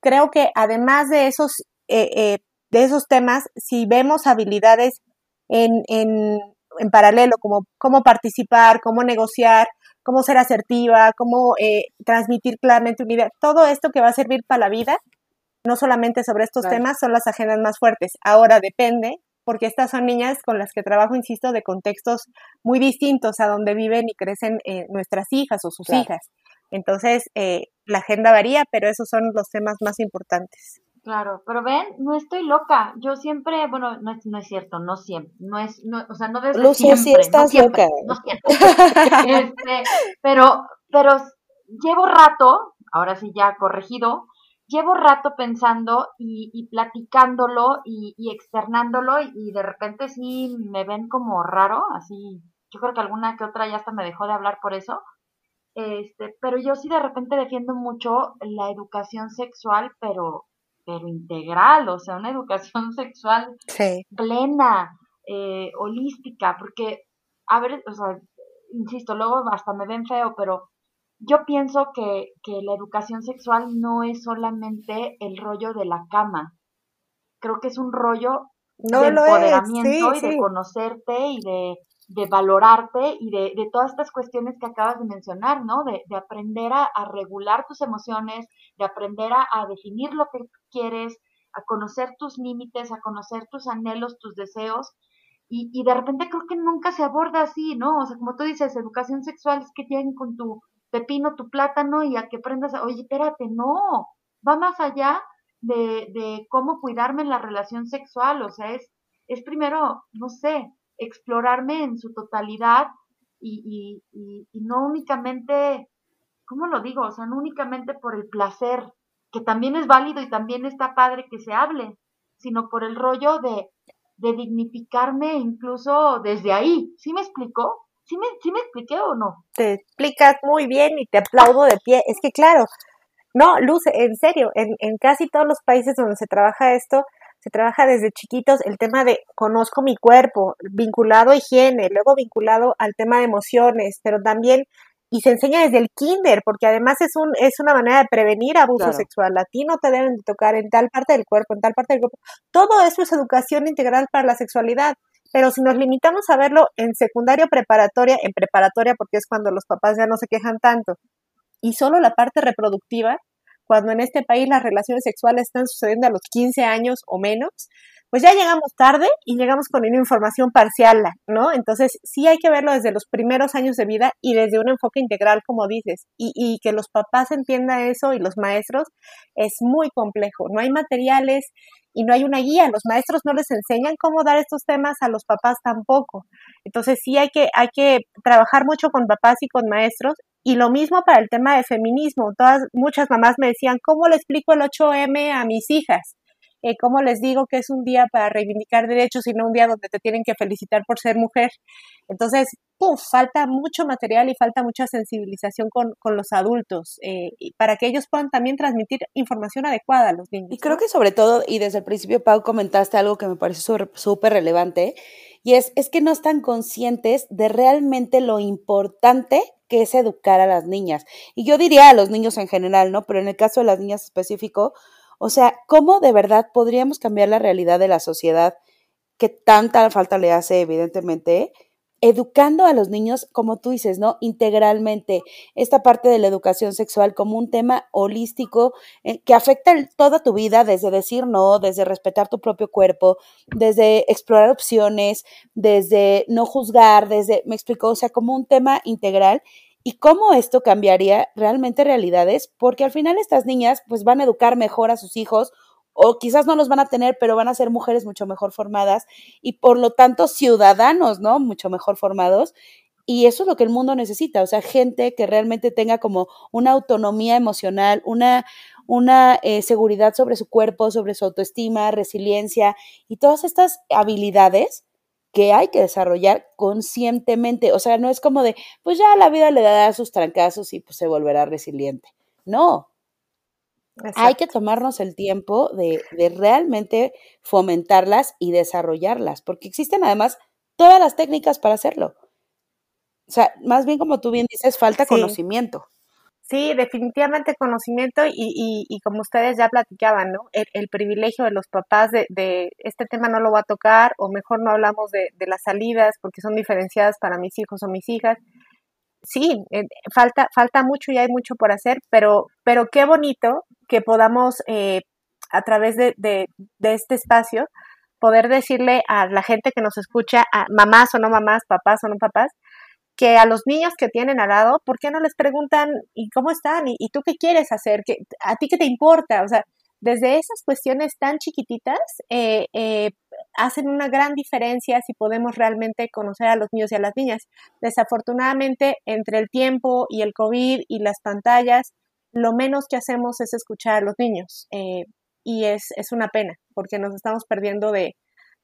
creo que además de esos, de esos temas, si vemos habilidades en, en, en paralelo, como cómo participar, cómo negociar, cómo ser asertiva, cómo eh, transmitir claramente una idea. Todo esto que va a servir para la vida, no solamente sobre estos temas, son las agendas más fuertes. Ahora depende, porque estas son niñas con las que trabajo, insisto, de contextos muy distintos a donde viven y crecen eh, nuestras hijas o sus hijas. Entonces, eh, la agenda varía, pero esos son los temas más importantes. Claro, pero ven, no estoy loca. Yo siempre, bueno, no es, no es cierto, no siempre, no es, no, o sea, no desde Lucia, siempre, estás no siempre, loca. no siempre. Este, pero, pero llevo rato, ahora sí ya corregido, llevo rato pensando y, y platicándolo y, y externándolo y, y de repente sí me ven como raro, así, yo creo que alguna que otra ya hasta me dejó de hablar por eso. Este, pero yo sí de repente defiendo mucho la educación sexual, pero pero integral, o sea, una educación sexual plena, eh, holística, porque, a ver, o sea, insisto, luego hasta me ven feo, pero yo pienso que, que la educación sexual no es solamente el rollo de la cama, creo que es un rollo de empoderamiento y de conocerte y de de valorarte y de, de, todas estas cuestiones que acabas de mencionar, ¿no? De, de aprender a, a, regular tus emociones, de aprender a, a, definir lo que quieres, a conocer tus límites, a conocer tus anhelos, tus deseos. Y, y de repente creo que nunca se aborda así, ¿no? O sea, como tú dices, educación sexual es que lleguen con tu pepino, tu plátano y a que aprendas, oye, espérate, no, va más allá de, de cómo cuidarme en la relación sexual, o sea, es, es primero, no sé, explorarme en su totalidad y, y, y, no únicamente, ¿cómo lo digo? O sea, no únicamente por el placer, que también es válido y también está padre que se hable, sino por el rollo de, de dignificarme incluso desde ahí. ¿Sí me explicó? ¿Sí me, ¿Sí me expliqué o no? Te explicas muy bien y te aplaudo de pie. Es que claro, no, Luz, en serio, en, en casi todos los países donde se trabaja esto, se trabaja desde chiquitos el tema de conozco mi cuerpo, vinculado a higiene, luego vinculado al tema de emociones, pero también y se enseña desde el kinder, porque además es un es una manera de prevenir abuso sexual. A ti no te deben de tocar en tal parte del cuerpo, en tal parte del cuerpo. Todo eso es educación integral para la sexualidad. Pero si nos limitamos a verlo en secundaria preparatoria, en preparatoria porque es cuando los papás ya no se quejan tanto, y solo la parte reproductiva, cuando en este país las relaciones sexuales están sucediendo a los 15 años o menos, pues ya llegamos tarde y llegamos con una información parcial, ¿no? Entonces sí hay que verlo desde los primeros años de vida y desde un enfoque integral, como dices, y, y que los papás entiendan eso y los maestros es muy complejo. No hay materiales y no hay una guía. Los maestros no les enseñan cómo dar estos temas a los papás tampoco. Entonces sí hay que, hay que trabajar mucho con papás y con maestros y lo mismo para el tema de feminismo. Todas, muchas mamás me decían, ¿cómo le explico el 8M a mis hijas? Eh, ¿Cómo les digo que es un día para reivindicar derechos y no un día donde te tienen que felicitar por ser mujer? Entonces, ¡puf! falta mucho material y falta mucha sensibilización con, con los adultos eh, para que ellos puedan también transmitir información adecuada a los niños. Y creo que sobre todo, y desde el principio, Pau, comentaste algo que me pareció súper relevante, y es, es que no están conscientes de realmente lo importante que es educar a las niñas. Y yo diría a los niños en general, ¿no? Pero en el caso de las niñas específico, o sea, ¿cómo de verdad podríamos cambiar la realidad de la sociedad que tanta falta le hace, evidentemente? Educando a los niños, como tú dices, ¿no? Integralmente, esta parte de la educación sexual como un tema holístico eh, que afecta toda tu vida, desde decir no, desde respetar tu propio cuerpo, desde explorar opciones, desde no juzgar, desde, me explicó, o sea, como un tema integral y cómo esto cambiaría realmente realidades, porque al final estas niñas pues van a educar mejor a sus hijos o quizás no los van a tener, pero van a ser mujeres mucho mejor formadas y por lo tanto ciudadanos, ¿no? Mucho mejor formados. Y eso es lo que el mundo necesita, o sea, gente que realmente tenga como una autonomía emocional, una, una eh, seguridad sobre su cuerpo, sobre su autoestima, resiliencia y todas estas habilidades que hay que desarrollar conscientemente. O sea, no es como de, pues ya la vida le dará sus trancazos y pues se volverá resiliente. No. Hay que tomarnos el tiempo de, de realmente fomentarlas y desarrollarlas, porque existen además todas las técnicas para hacerlo. O sea, más bien como tú bien dices, falta conocimiento. Sí, definitivamente conocimiento y, y, como ustedes ya platicaban, ¿no? El, privilegio de los papás de, de, este tema no lo va a tocar o mejor no hablamos de, de las salidas porque son diferenciadas para mis hijos o mis hijas. Sí, eh, falta, falta mucho y hay mucho por hacer, pero, pero qué bonito que podamos eh, a través de, de, este espacio poder decirle a la gente que nos escucha, a mamás o no mamás, papás o no papás, que a los niños que tienen al lado, ¿por qué no les preguntan, ¿y cómo están? ¿Y, tú qué quieres hacer? ¿Qué, ¿A ti qué te importa? O sea, desde esas cuestiones tan chiquititas eh, eh, hacen una gran diferencia si podemos realmente conocer a los niños y a las niñas. Desafortunadamente, entre el tiempo y el COVID y las pantallas, lo menos que hacemos es escuchar a los niños. Eh, y es, es una pena, porque nos estamos perdiendo de,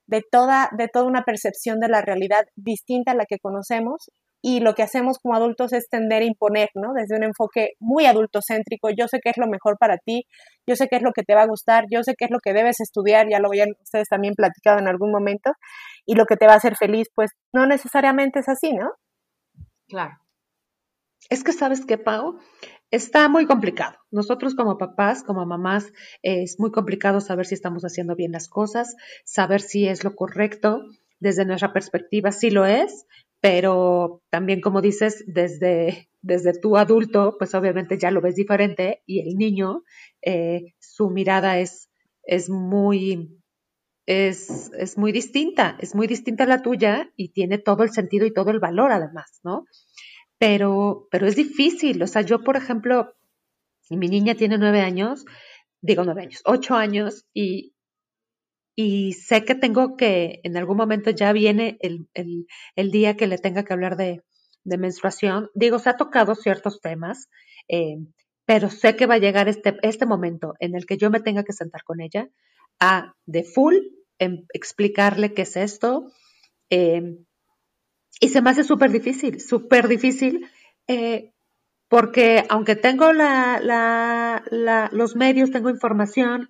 de toda, de toda una percepción de la realidad distinta a la que conocemos y lo que hacemos como adultos es tender a imponer, ¿no? Desde un enfoque muy adultocéntrico, yo sé qué es lo mejor para ti, yo sé qué es lo que te va a gustar, yo sé qué es lo que debes estudiar, ya lo habían ustedes también platicado en algún momento, y lo que te va a hacer feliz, pues no necesariamente es así, ¿no? Claro. Es que sabes qué, Pau, está muy complicado. Nosotros como papás, como mamás, es muy complicado saber si estamos haciendo bien las cosas, saber si es lo correcto. Desde nuestra perspectiva, sí lo es, pero también como dices, desde, desde tu adulto, pues obviamente ya lo ves diferente y el niño, eh, su mirada es, es muy, es, es, muy distinta, es muy distinta a la tuya y tiene todo el sentido y todo el valor además, ¿no? Pero, pero es difícil, o sea, yo por ejemplo, mi niña tiene nueve años, digo nueve años, ocho años y, y sé que tengo que, en algún momento ya viene el, el, día que le tenga que hablar de, de, menstruación. Digo, se ha tocado ciertos temas, eh, pero sé que va a llegar este, este momento en el que yo me tenga que sentar con ella a de full em, explicarle qué es esto. Eh, y se me hace súper difícil, súper difícil, eh, porque aunque tengo la, la, los medios, tengo información,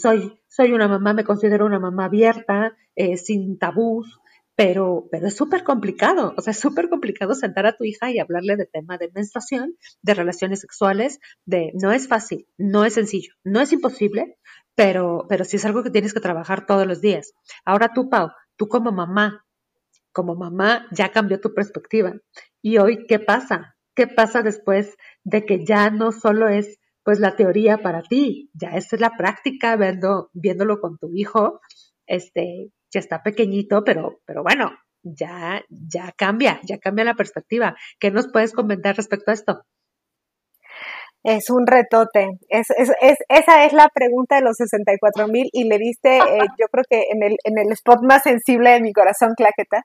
soy soy una mamá, me considero una mamá abierta, eh, sin tabús, pero, pero es súper complicado, o sea, es súper complicado sentar a tu hija y hablarle de tema de menstruación, de relaciones sexuales, de no es fácil, no es sencillo, no es imposible, pero, pero sí es algo que tienes que trabajar todos los días. Ahora tú, Pau, tú como mamá, como mamá ya cambió tu perspectiva. Y hoy, ¿qué pasa? ¿Qué pasa después de que ya no solo es pues la teoría para ti, ya es la práctica, viendo, viéndolo con tu hijo, este, ya está pequeñito, pero, pero bueno, ya, ya cambia, ya cambia la perspectiva. ¿Qué nos puedes comentar respecto a esto? Es un retote. Es, es, es, esa es la pregunta de los 64 mil y le diste, eh, yo creo que en el, en el spot más sensible de mi corazón, Claqueta,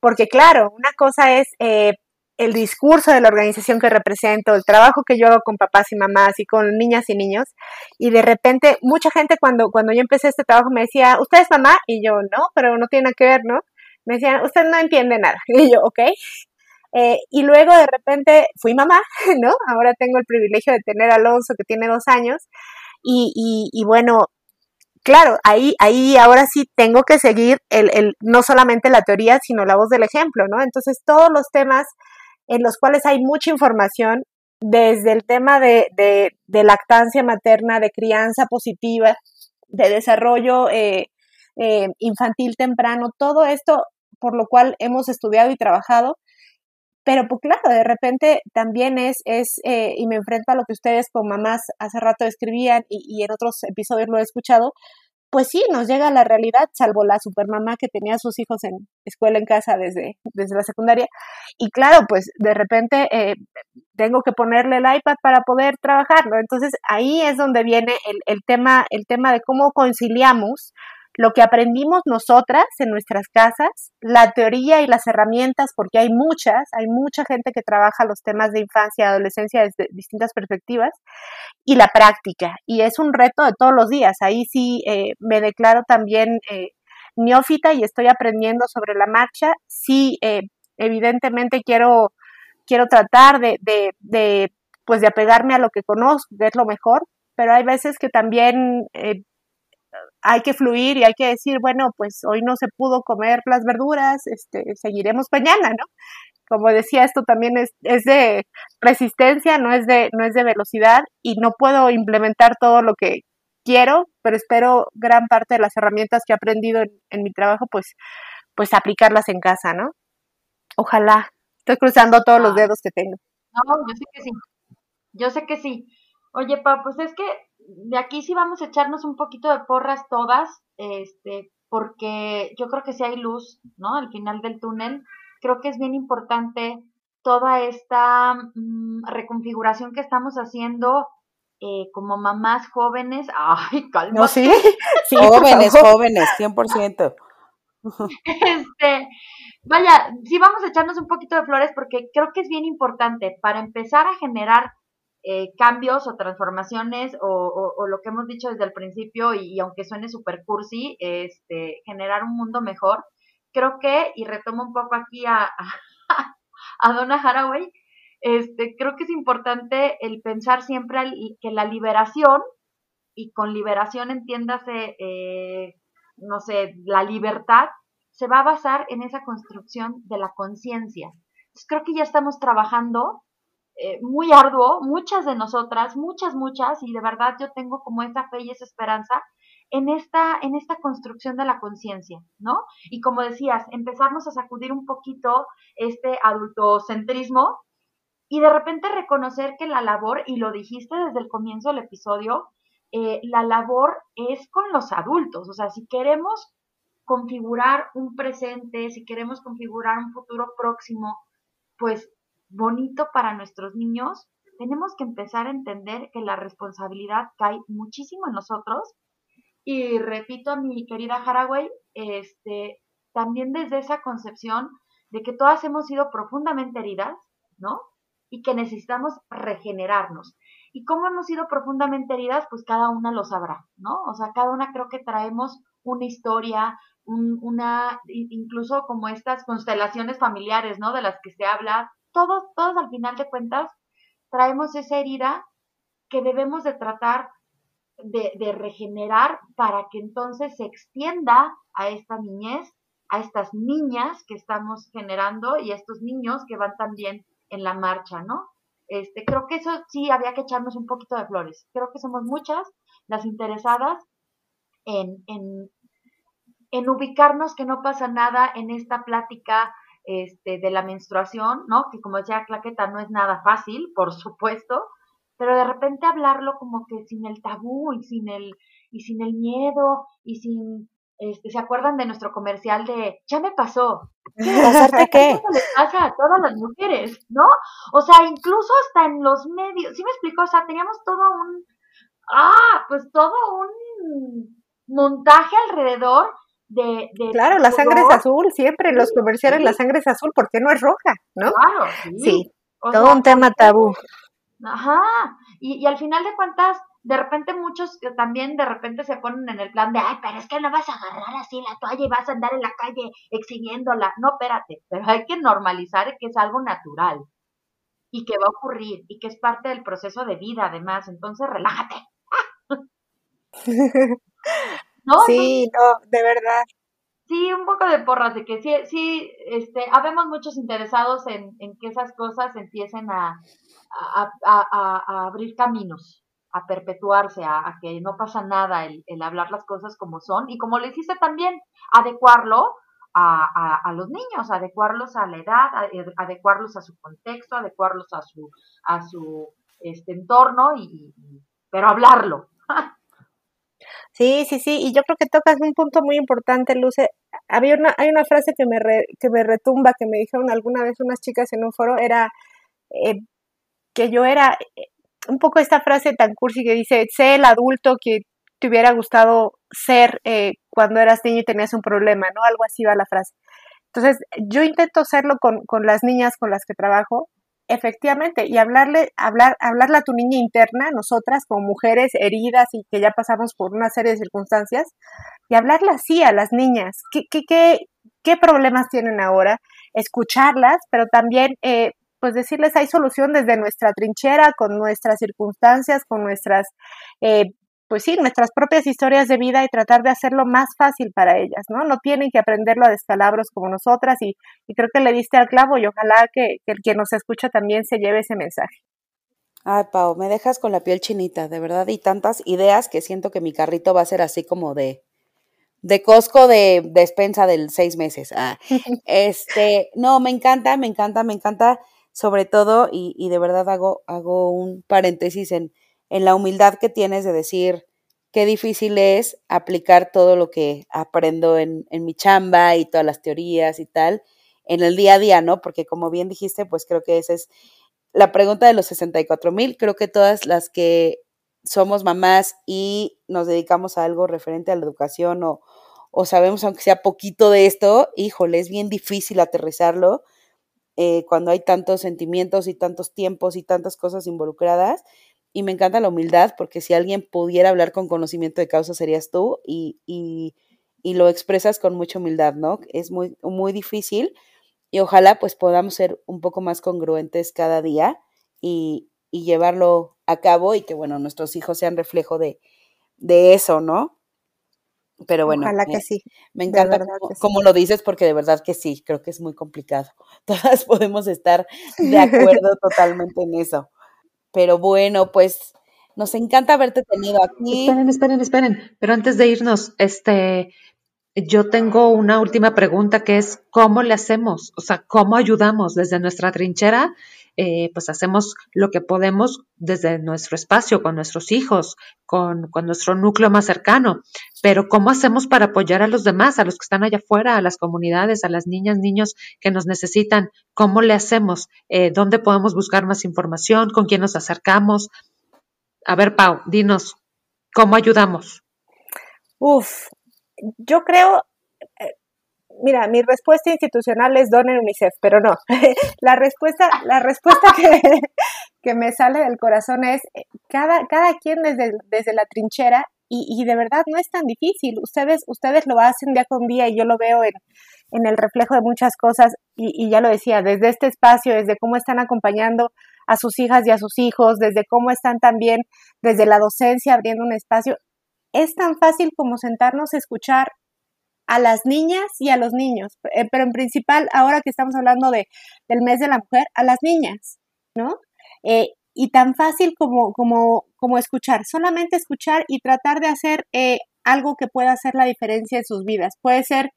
porque claro, una cosa es eh, el discurso de la organización que represento, el trabajo que yo hago con papás y mamás y con niñas y niños. Y de repente, mucha gente cuando, cuando yo empecé este trabajo me decía, ¿usted es mamá? Y yo, no, pero no tiene que ver, ¿no? Me decían, usted no entiende nada. Y yo, ok. Eh, y luego de repente fui mamá, ¿no? Ahora tengo el privilegio de tener Alonso que tiene dos años. Y, y, y bueno, claro, ahí, ahí ahora sí tengo que seguir el, el, no solamente la teoría, sino la voz del ejemplo, ¿no? Entonces todos los temas en los cuales hay mucha información desde el tema de, de, lactancia materna, de crianza positiva, de desarrollo eh, eh, infantil temprano, todo esto por lo cual hemos estudiado y trabajado, pero pues claro, de repente también es, es eh, y me enfrento a lo que ustedes con mamás hace rato escribían y en otros episodios lo he escuchado, pues sí, nos llega a la realidad, salvo la supermamá que tenía a sus hijos en escuela en casa desde, desde la secundaria. Y claro, pues de repente eh, tengo que ponerle el iPad para poder trabajar, ¿no? Entonces ahí es donde viene el, el, tema, el tema de cómo conciliamos lo que aprendimos nosotras en nuestras casas, la teoría y las herramientas, porque hay muchas, hay mucha gente que trabaja los temas de infancia y adolescencia desde distintas perspectivas, y la práctica. Y es un reto de todos los días. Ahí sí eh, me declaro también eh, neófita y estoy aprendiendo sobre la marcha. Sí, eh, evidentemente quiero, quiero tratar de, de, pues de apegarme a lo que conozco, es lo mejor, pero hay veces que también eh, hay que fluir y hay que decir, bueno, pues hoy no se pudo comer las verduras, este, seguiremos mañana, ¿no? Como decía, esto también es, es de resistencia, no es de, no es de velocidad y no puedo implementar todo lo que quiero, pero espero gran parte de las herramientas que he aprendido en, mi trabajo, pues, pues aplicarlas en casa, ¿no? Ojalá. Estoy cruzando todos los dedos que tengo. No, yo sé que sí. Yo sé que sí. Oye, Pa, pues es que de aquí sí vamos a echarnos un poquito de porras todas, este, porque yo creo que si hay luz, ¿no? Al final del túnel, creo que es bien importante toda esta mm, reconfiguración que estamos haciendo eh, como mamás jóvenes. Ay, calma. No, sí, sí jóvenes, jóvenes, 100%. Este, vaya, sí vamos a echarnos un poquito de flores porque creo que es bien importante para empezar a generar eh, cambios o transformaciones o, lo que hemos dicho desde el principio y, aunque suene super cursi, este, generar un mundo mejor. Creo que, y retomo un poco aquí a, a, a Donna Haraway, este, creo que es importante el pensar siempre que la liberación, y con liberación entiéndase, eh, no sé, la libertad, se va a basar en esa construcción de la conciencia. Creo que ya estamos trabajando eh, muy arduo, muchas de nosotras, muchas, muchas, y de verdad yo tengo como esa fe y esa esperanza en esta, en esta construcción de la conciencia, ¿no? Y como decías, empezarnos a sacudir un poquito este adultocentrismo y de repente reconocer que la labor, y lo dijiste desde el comienzo del episodio, eh, la labor es con los adultos, o sea, si queremos configurar un presente, si queremos configurar un futuro próximo, pues bonito para nuestros niños, tenemos que empezar a entender que la responsabilidad cae muchísimo en nosotros. Y repito a mi querida Haraway, este, también desde esa concepción de que todas hemos sido profundamente heridas, ¿no? Y que necesitamos regenerarnos. ¿Y cómo hemos sido profundamente heridas? Pues cada una lo sabrá, ¿no? O sea, cada una creo que traemos una historia, una, incluso como estas constelaciones familiares, ¿no? De las que se habla, todos, todos al final de cuentas traemos esa herida que debemos de tratar de, regenerar para que entonces se extienda a esta niñez, a estas niñas que estamos generando y a estos niños que van también en la marcha, ¿no? Este, creo que eso sí había que echarnos un poquito de flores. Creo que somos muchas las interesadas en, en, en ubicarnos que no pasa nada en esta plática este, de la menstruación, ¿no? Que como decía Claqueta, no es nada fácil, por supuesto, pero de repente hablarlo como que sin el tabú y sin el, y sin el miedo y sin, este, ¿se acuerdan de nuestro comercial de, ya me pasó? ¿Pasarte qué? Eso le pasa a todas las mujeres, ¿no? O sea, incluso hasta en los medios, ¿sí me explico? O sea, teníamos todo un, ah, pues todo un montaje alrededor de, claro, la sangre es azul, siempre en los comerciales la sangre es azul, porque no es roja? ¿No? Claro, sí. todo un tema tabú. Ajá, y, y al final de cuentas, de repente muchos que también de repente se ponen en el plan de, ay, pero es que no vas a agarrar así la toalla y vas a andar en la calle exhibiéndola. No, espérate, pero hay que normalizar que es algo natural y que va a ocurrir y que es parte del proceso de vida además, entonces relájate. Sí, no, de verdad. Sí, un poco de porras, de que sí, sí, este, habemos muchos interesados en, en que esas cosas empiecen a, a, a, a abrir caminos, a perpetuarse, a, que no pasa nada el, el, hablar las cosas como son y como le dijiste también, adecuarlo a, a, los niños, adecuarlos a la edad, adecuarlos a su contexto, adecuarlos a su, a su este entorno y pero hablarlo. Sí, sí, sí, y yo creo que tocas un punto muy importante, Luce. Había una, hay una frase que me, que me retumba, que me dijeron alguna vez unas chicas en un foro, era eh, que yo era eh, un poco esta frase tan cursi que dice, sé el adulto que te hubiera gustado ser eh, cuando eras niño y tenías un problema, ¿no? Algo así va la frase. Entonces, yo intento hacerlo con, con las niñas con las que trabajo, efectivamente, y hablarle, hablar, hablarle a tu niña interna, nosotras como mujeres heridas y que ya pasamos por una serie de circunstancias, y hablarle así a las niñas, qué, qué, qué, qué problemas tienen ahora, escucharlas, pero también eh, pues decirles hay solución desde nuestra trinchera, con nuestras circunstancias, con nuestras, eh, pues sí, nuestras propias historias de vida y tratar de hacerlo más fácil para ellas, ¿no? No tienen que aprenderlo a descalabros como nosotras y, y creo que le diste al clavo y ojalá que, que el que nos escucha también se lleve ese mensaje. Ay, Pau, me dejas con la piel chinita, de verdad, y tantas ideas que siento que mi carrito va a ser así como de, de Costco de despensa del seis meses. Ah, este, no, me encanta, me encanta, me encanta, sobre todo, y, y de verdad hago, hago un paréntesis en, en la humildad que tienes de decir qué difícil es aplicar todo lo que aprendo en, en mi chamba y todas las teorías y tal en el día a día, ¿no? Porque como bien dijiste, pues creo que esa es la pregunta de los 64 mil. Creo que todas las que somos mamás y nos dedicamos a algo referente a la educación o, o sabemos aunque sea poquito de esto, híjole, es bien difícil aterrizarlo eh, cuando hay tantos sentimientos y tantos tiempos y tantas cosas involucradas. Y me encanta la humildad porque si alguien pudiera hablar con conocimiento de causa serías tú y, y, y lo expresas con mucha humildad, ¿no? Es muy, muy difícil y ojalá pues podamos ser un poco más congruentes cada día y, y llevarlo a cabo y que, bueno, nuestros hijos sean reflejo de, de eso, ¿no? Pero bueno, Ojalá que sí. me encanta sí. como lo dices porque de verdad que sí, creo que es muy complicado. Todas podemos estar de acuerdo totalmente en eso. Pero bueno, pues nos encanta haberte tenido aquí. Esperen, esperen, esperen. Pero antes de irnos, este, yo tengo una última pregunta que es, ¿cómo le hacemos? O sea, ¿cómo ayudamos desde nuestra trinchera? Eh, pues hacemos lo que podemos desde nuestro espacio, con nuestros hijos, con, nuestro núcleo más cercano. Pero ¿cómo hacemos para apoyar a los demás, a los que están allá afuera, a las comunidades, a las niñas, niños que nos necesitan? ¿Cómo le hacemos? Eh, ¿Dónde podemos buscar más información? ¿Con quién nos acercamos? A ver, Pau, dinos, ¿cómo ayudamos? Uf, yo creo, eh, mira, mi respuesta institucional es donen UNICEF, pero no. la respuesta, la respuesta que, que, me sale del corazón es eh, cada, cada quien desde, desde la trinchera y, y, de verdad no es tan difícil. Ustedes, ustedes lo hacen día con día y yo lo veo en, en el reflejo de muchas cosas y, y ya lo decía, desde este espacio, desde cómo están acompañando a sus hijas y a sus hijos, desde cómo están también desde la docencia abriendo un espacio. Es tan fácil como sentarnos a escuchar a las niñas y a los niños, eh, pero en principal, ahora que estamos hablando de, del mes de la mujer, a las niñas, ¿no? Eh, y tan fácil como, como, como escuchar, solamente escuchar y tratar de hacer eh, algo que pueda hacer la diferencia en sus vidas. Puede ser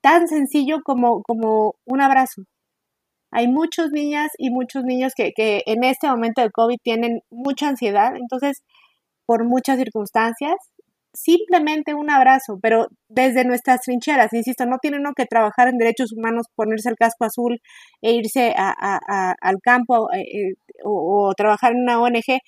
tan sencillo como, como un abrazo, hay muchas niñas y muchos niños que, que, en este momento de COVID tienen mucha ansiedad, entonces, por muchas circunstancias, simplemente un abrazo, pero desde nuestras trincheras, insisto, no tiene uno que trabajar en derechos humanos, ponerse el casco azul e irse a, al campo eh, o, o trabajar en una ONG,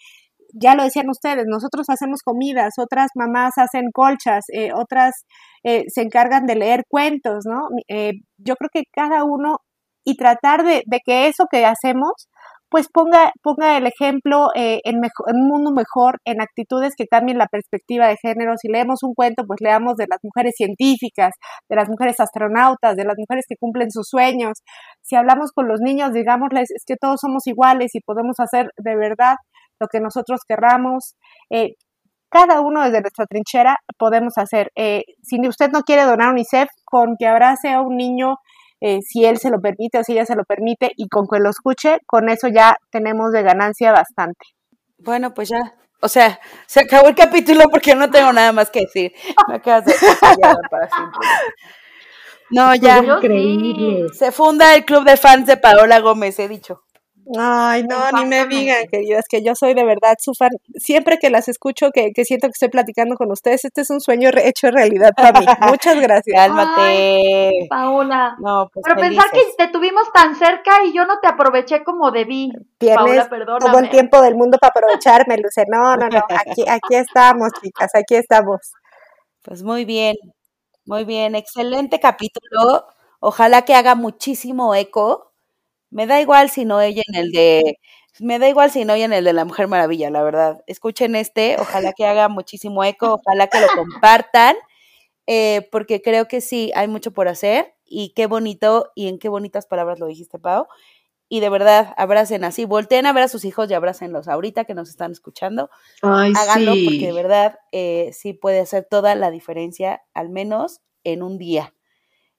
ya lo decían ustedes, nosotros hacemos comidas, otras mamás hacen colchas, eh, otras eh, se encargan de leer cuentos, ¿no? Eh, yo creo que cada uno y tratar de, de, que eso que hacemos pues ponga, ponga el ejemplo eh, en, un mundo mejor, en actitudes que cambien la perspectiva de género. Si leemos un cuento, pues leamos de las mujeres científicas, de las mujeres astronautas, de las mujeres que cumplen sus sueños. Si hablamos con los niños, digámosles, es que todos somos iguales y podemos hacer de verdad lo que nosotros querramos. Eh, cada uno desde nuestra trinchera podemos hacer. Eh, si usted no quiere donar UNICEF, con que abrace a un niño eh, si él se lo permite o si ella se lo permite y con que lo escuche, con eso ya tenemos de ganancia bastante. Bueno, pues ya, o sea, se acabó el capítulo porque no tengo nada más que decir. Me acabas de para siempre. No, ya. Increíble. Se funda el club de fans de Paola Gómez, he dicho. Ay, no, ni me digan, queridas, que yo soy de verdad su fan. Siempre que las escucho, que, que siento que estoy platicando con ustedes, este es un sueño hecho realidad para mí. Muchas gracias. Cálmate. Ay, Paola. No, pues Pero felices. pensar que te tuvimos tan cerca y yo no te aproveché como debí. Tienes Paola, perdóname. todo el tiempo del mundo para aprovecharme, Luce. No, no, no. Aquí, aquí estamos, chicas, aquí estamos. Pues muy bien, muy bien, excelente capítulo. Ojalá que haga muchísimo eco. Me da igual si no oyen el de, me da igual si no oyen el de la Mujer Maravilla, la verdad. Escuchen este, ojalá que haga muchísimo eco, ojalá que lo compartan, eh, porque creo que sí, hay mucho por hacer y qué bonito y en qué bonitas palabras lo dijiste, Pau. Y de verdad, abracen así, volteen a ver a sus hijos y abrácenlos ahorita que nos están escuchando. Ay, Háganlo sí. porque de verdad eh, sí puede hacer toda la diferencia, al menos en un día.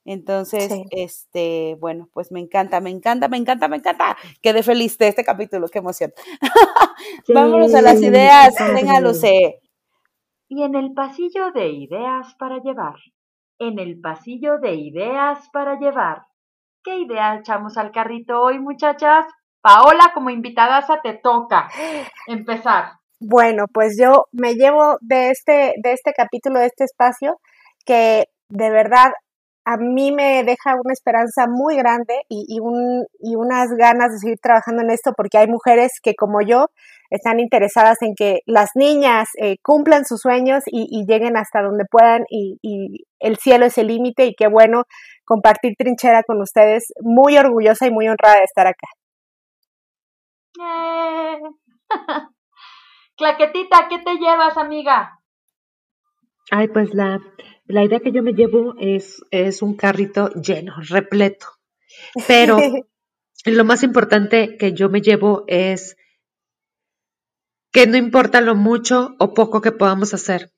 Entonces, Sí. este, bueno, pues me encanta, me encanta, me encanta, me encanta. Quedé feliz de este capítulo, qué emoción. Vámonos a las Sí, ideas, qué venga. Luce. Y en el pasillo de ideas para llevar. En el pasillo de ideas para llevar. ¿Qué idea echamos al carrito hoy, muchachas? Paola, como invitada, te toca empezar. Bueno, pues yo me llevo de este, de este capítulo, de este espacio, que de verdad a mí me deja una esperanza muy grande y, y, un, y unas ganas de seguir trabajando en esto, porque hay mujeres que como yo están interesadas en que las niñas eh, cumplan sus sueños y, lleguen hasta donde puedan y, el cielo es el límite y qué bueno compartir trinchera con ustedes. Muy orgullosa y muy honrada de estar acá. Claquetita, ¿qué te llevas, amiga? Ay, pues la, la idea que yo me llevo es, es un carrito lleno, repleto. Pero lo más importante que yo me llevo es que no importa lo mucho o poco que podamos hacer.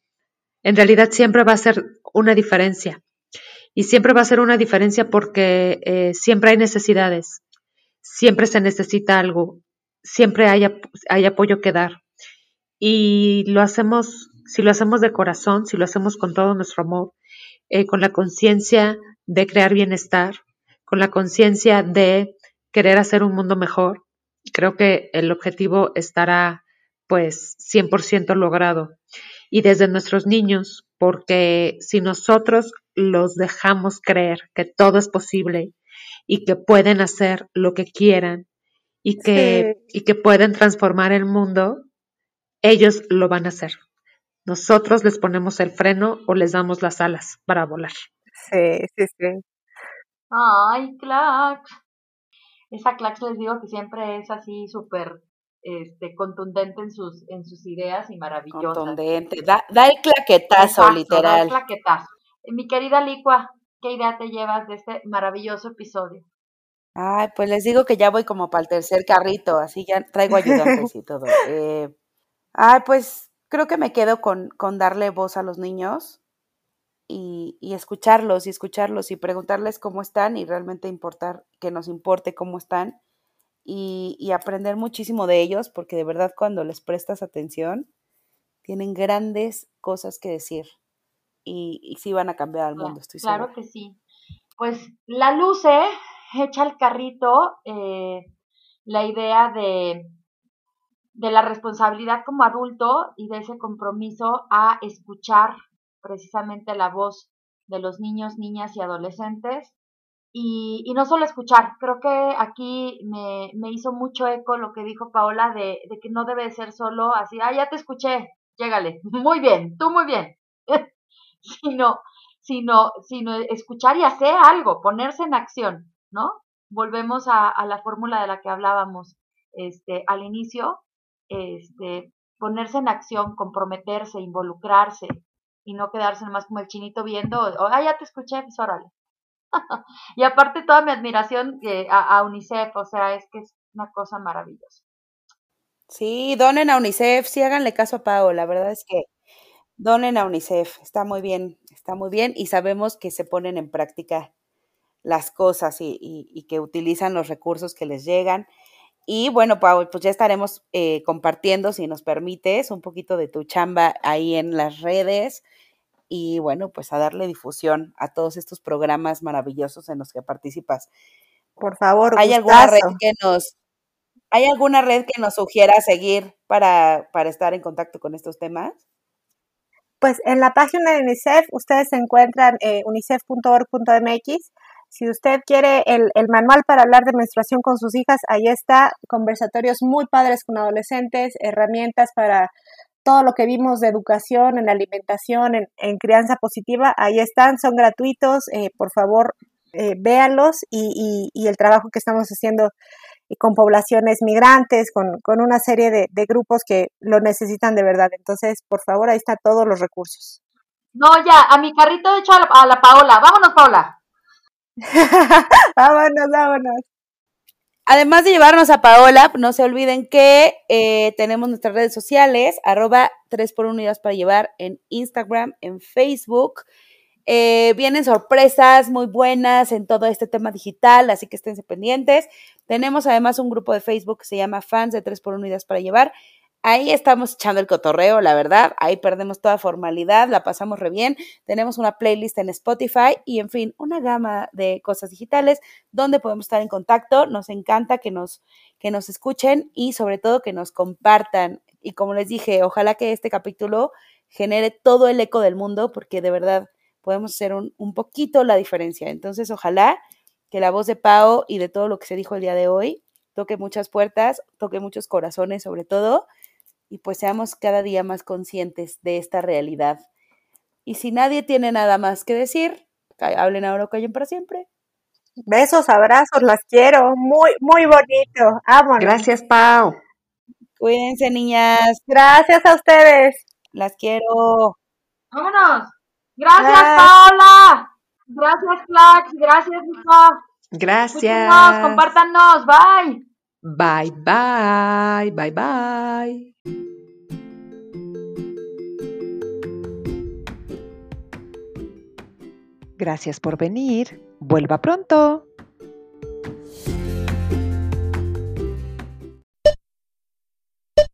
En realidad siempre va a ser una diferencia. Y siempre va a ser una diferencia porque eh, siempre hay necesidades, siempre se necesita algo, siempre hay, hay apoyo que dar. Y lo hacemos, si lo hacemos de corazón, si lo hacemos con todo nuestro amor, eh, con la conciencia de crear bienestar, con la conciencia de querer hacer un mundo mejor, creo que el objetivo estará pues 100% logrado. Y desde nuestros niños, porque si nosotros los dejamos creer que todo es posible y que pueden hacer lo que quieran y que, sí. y que pueden transformar el mundo, ellos lo van a hacer. Nosotros les ponemos el freno o les damos las alas para volar. Sí, sí, sí. Ay, Clax. Esa Clax les digo que siempre es así súper este, contundente en sus, en sus ideas y maravillosa. Contundente, da, da el claquetazo, Exacto, literal. Da el claquetazo. Mi querida Licua, ¿qué idea te llevas de este maravilloso episodio? Ay, pues les digo que ya voy como para el tercer carrito, así ya traigo ayudantes y todo. Eh, ay, pues creo que me quedo con, con darle voz a los niños y, y, escucharlos y escucharlos y preguntarles cómo están y realmente importar, que nos importe cómo están y, y aprender muchísimo de ellos, porque de verdad cuando les prestas atención, tienen grandes cosas que decir y, y sí van a cambiar al mundo, estoy claro segura. que sí. Pues la luce echa al carrito eh, la idea de, de la responsabilidad como adulto y de ese compromiso a escuchar precisamente la voz de los niños, niñas y adolescentes. Y, no solo escuchar, creo que aquí me, me, hizo mucho eco lo que dijo Paola de, de que no debe ser solo así, ah, ya te escuché, llégale, muy bien, tú muy bien, sino, sino, sino escuchar y hacer algo, ponerse en acción, ¿no? Volvemos a, a la fórmula de la que hablábamos este, al inicio, este, ponerse en acción, comprometerse, involucrarse y no quedarse nomás como el chinito viendo, ah, ya te escuché, pues órale. y aparte toda mi admiración eh, a, a, UNICEF, o sea, es que es una cosa maravillosa. Sí, donen a UNICEF, sí háganle caso a Pau, la verdad es que donen a UNICEF, está muy bien, está muy bien y sabemos que se ponen en práctica las cosas y, y, y que utilizan los recursos que les llegan. Y bueno, pues ya estaremos eh, compartiendo, si nos permites, un poquito de tu chamba ahí en las redes y bueno, pues a darle difusión a todos estos programas maravillosos en los que participas. Por favor, ¿hay alguna red que nos hay alguna red que nos sugiera seguir para, para estar en contacto con estos temas? Pues en la página de UNICEF ustedes encuentran eh, unicef.org.mx. Si usted quiere el, el, manual para hablar de menstruación con sus hijas, ahí está, conversatorios muy padres con adolescentes, herramientas para todo lo que vimos de educación, en alimentación, en, crianza positiva, ahí están, son gratuitos, eh, por favor, eh, véanlos y, y, el trabajo que estamos haciendo con poblaciones migrantes, con, con una serie de, de, grupos que lo necesitan de verdad. Entonces, por favor, ahí están todos los recursos. No, ya, a mi carrito de hecho a la, a la Paola. Vámonos, Paola. vámonos, vámonos. Además de llevarnos a Paola, no se olviden que eh, tenemos nuestras redes sociales, arroba 3 por 1 para llevar en Instagram, en Facebook. Eh, vienen sorpresas muy buenas en todo este tema digital, así que estén pendientes. Tenemos además un grupo de Facebook que se llama Fans de 3 por 1 para llevar. Ahí estamos echando el cotorreo, la verdad. Ahí perdemos toda formalidad, la pasamos re bien. Tenemos una playlist en Spotify y, en fin, una gama de cosas digitales donde podemos estar en contacto. Nos encanta que nos, que nos escuchen y, sobre todo, que nos compartan. Y como les dije, ojalá que este capítulo genere todo el eco del mundo, porque de verdad podemos hacer un, un poquito la diferencia. Entonces, ojalá que la voz de Pau y de todo lo que se dijo el día de hoy toque muchas puertas, toque muchos corazones sobre todo y pues seamos cada día más conscientes de esta realidad. Y si nadie tiene nada más que decir, hablen ahora o callen para siempre. Besos, abrazos, las quiero. Muy, muy bonito. Vámonos. Gracias, Pau. Cuídense, niñas. Gracias a ustedes. Las quiero. Vámonos. Gracias, Paola. Gracias, Flax. Gracias, Nico. Gracias. compártanos. Bye. Bye, bye. Bye, bye. Gracias por venir. Vuelva pronto.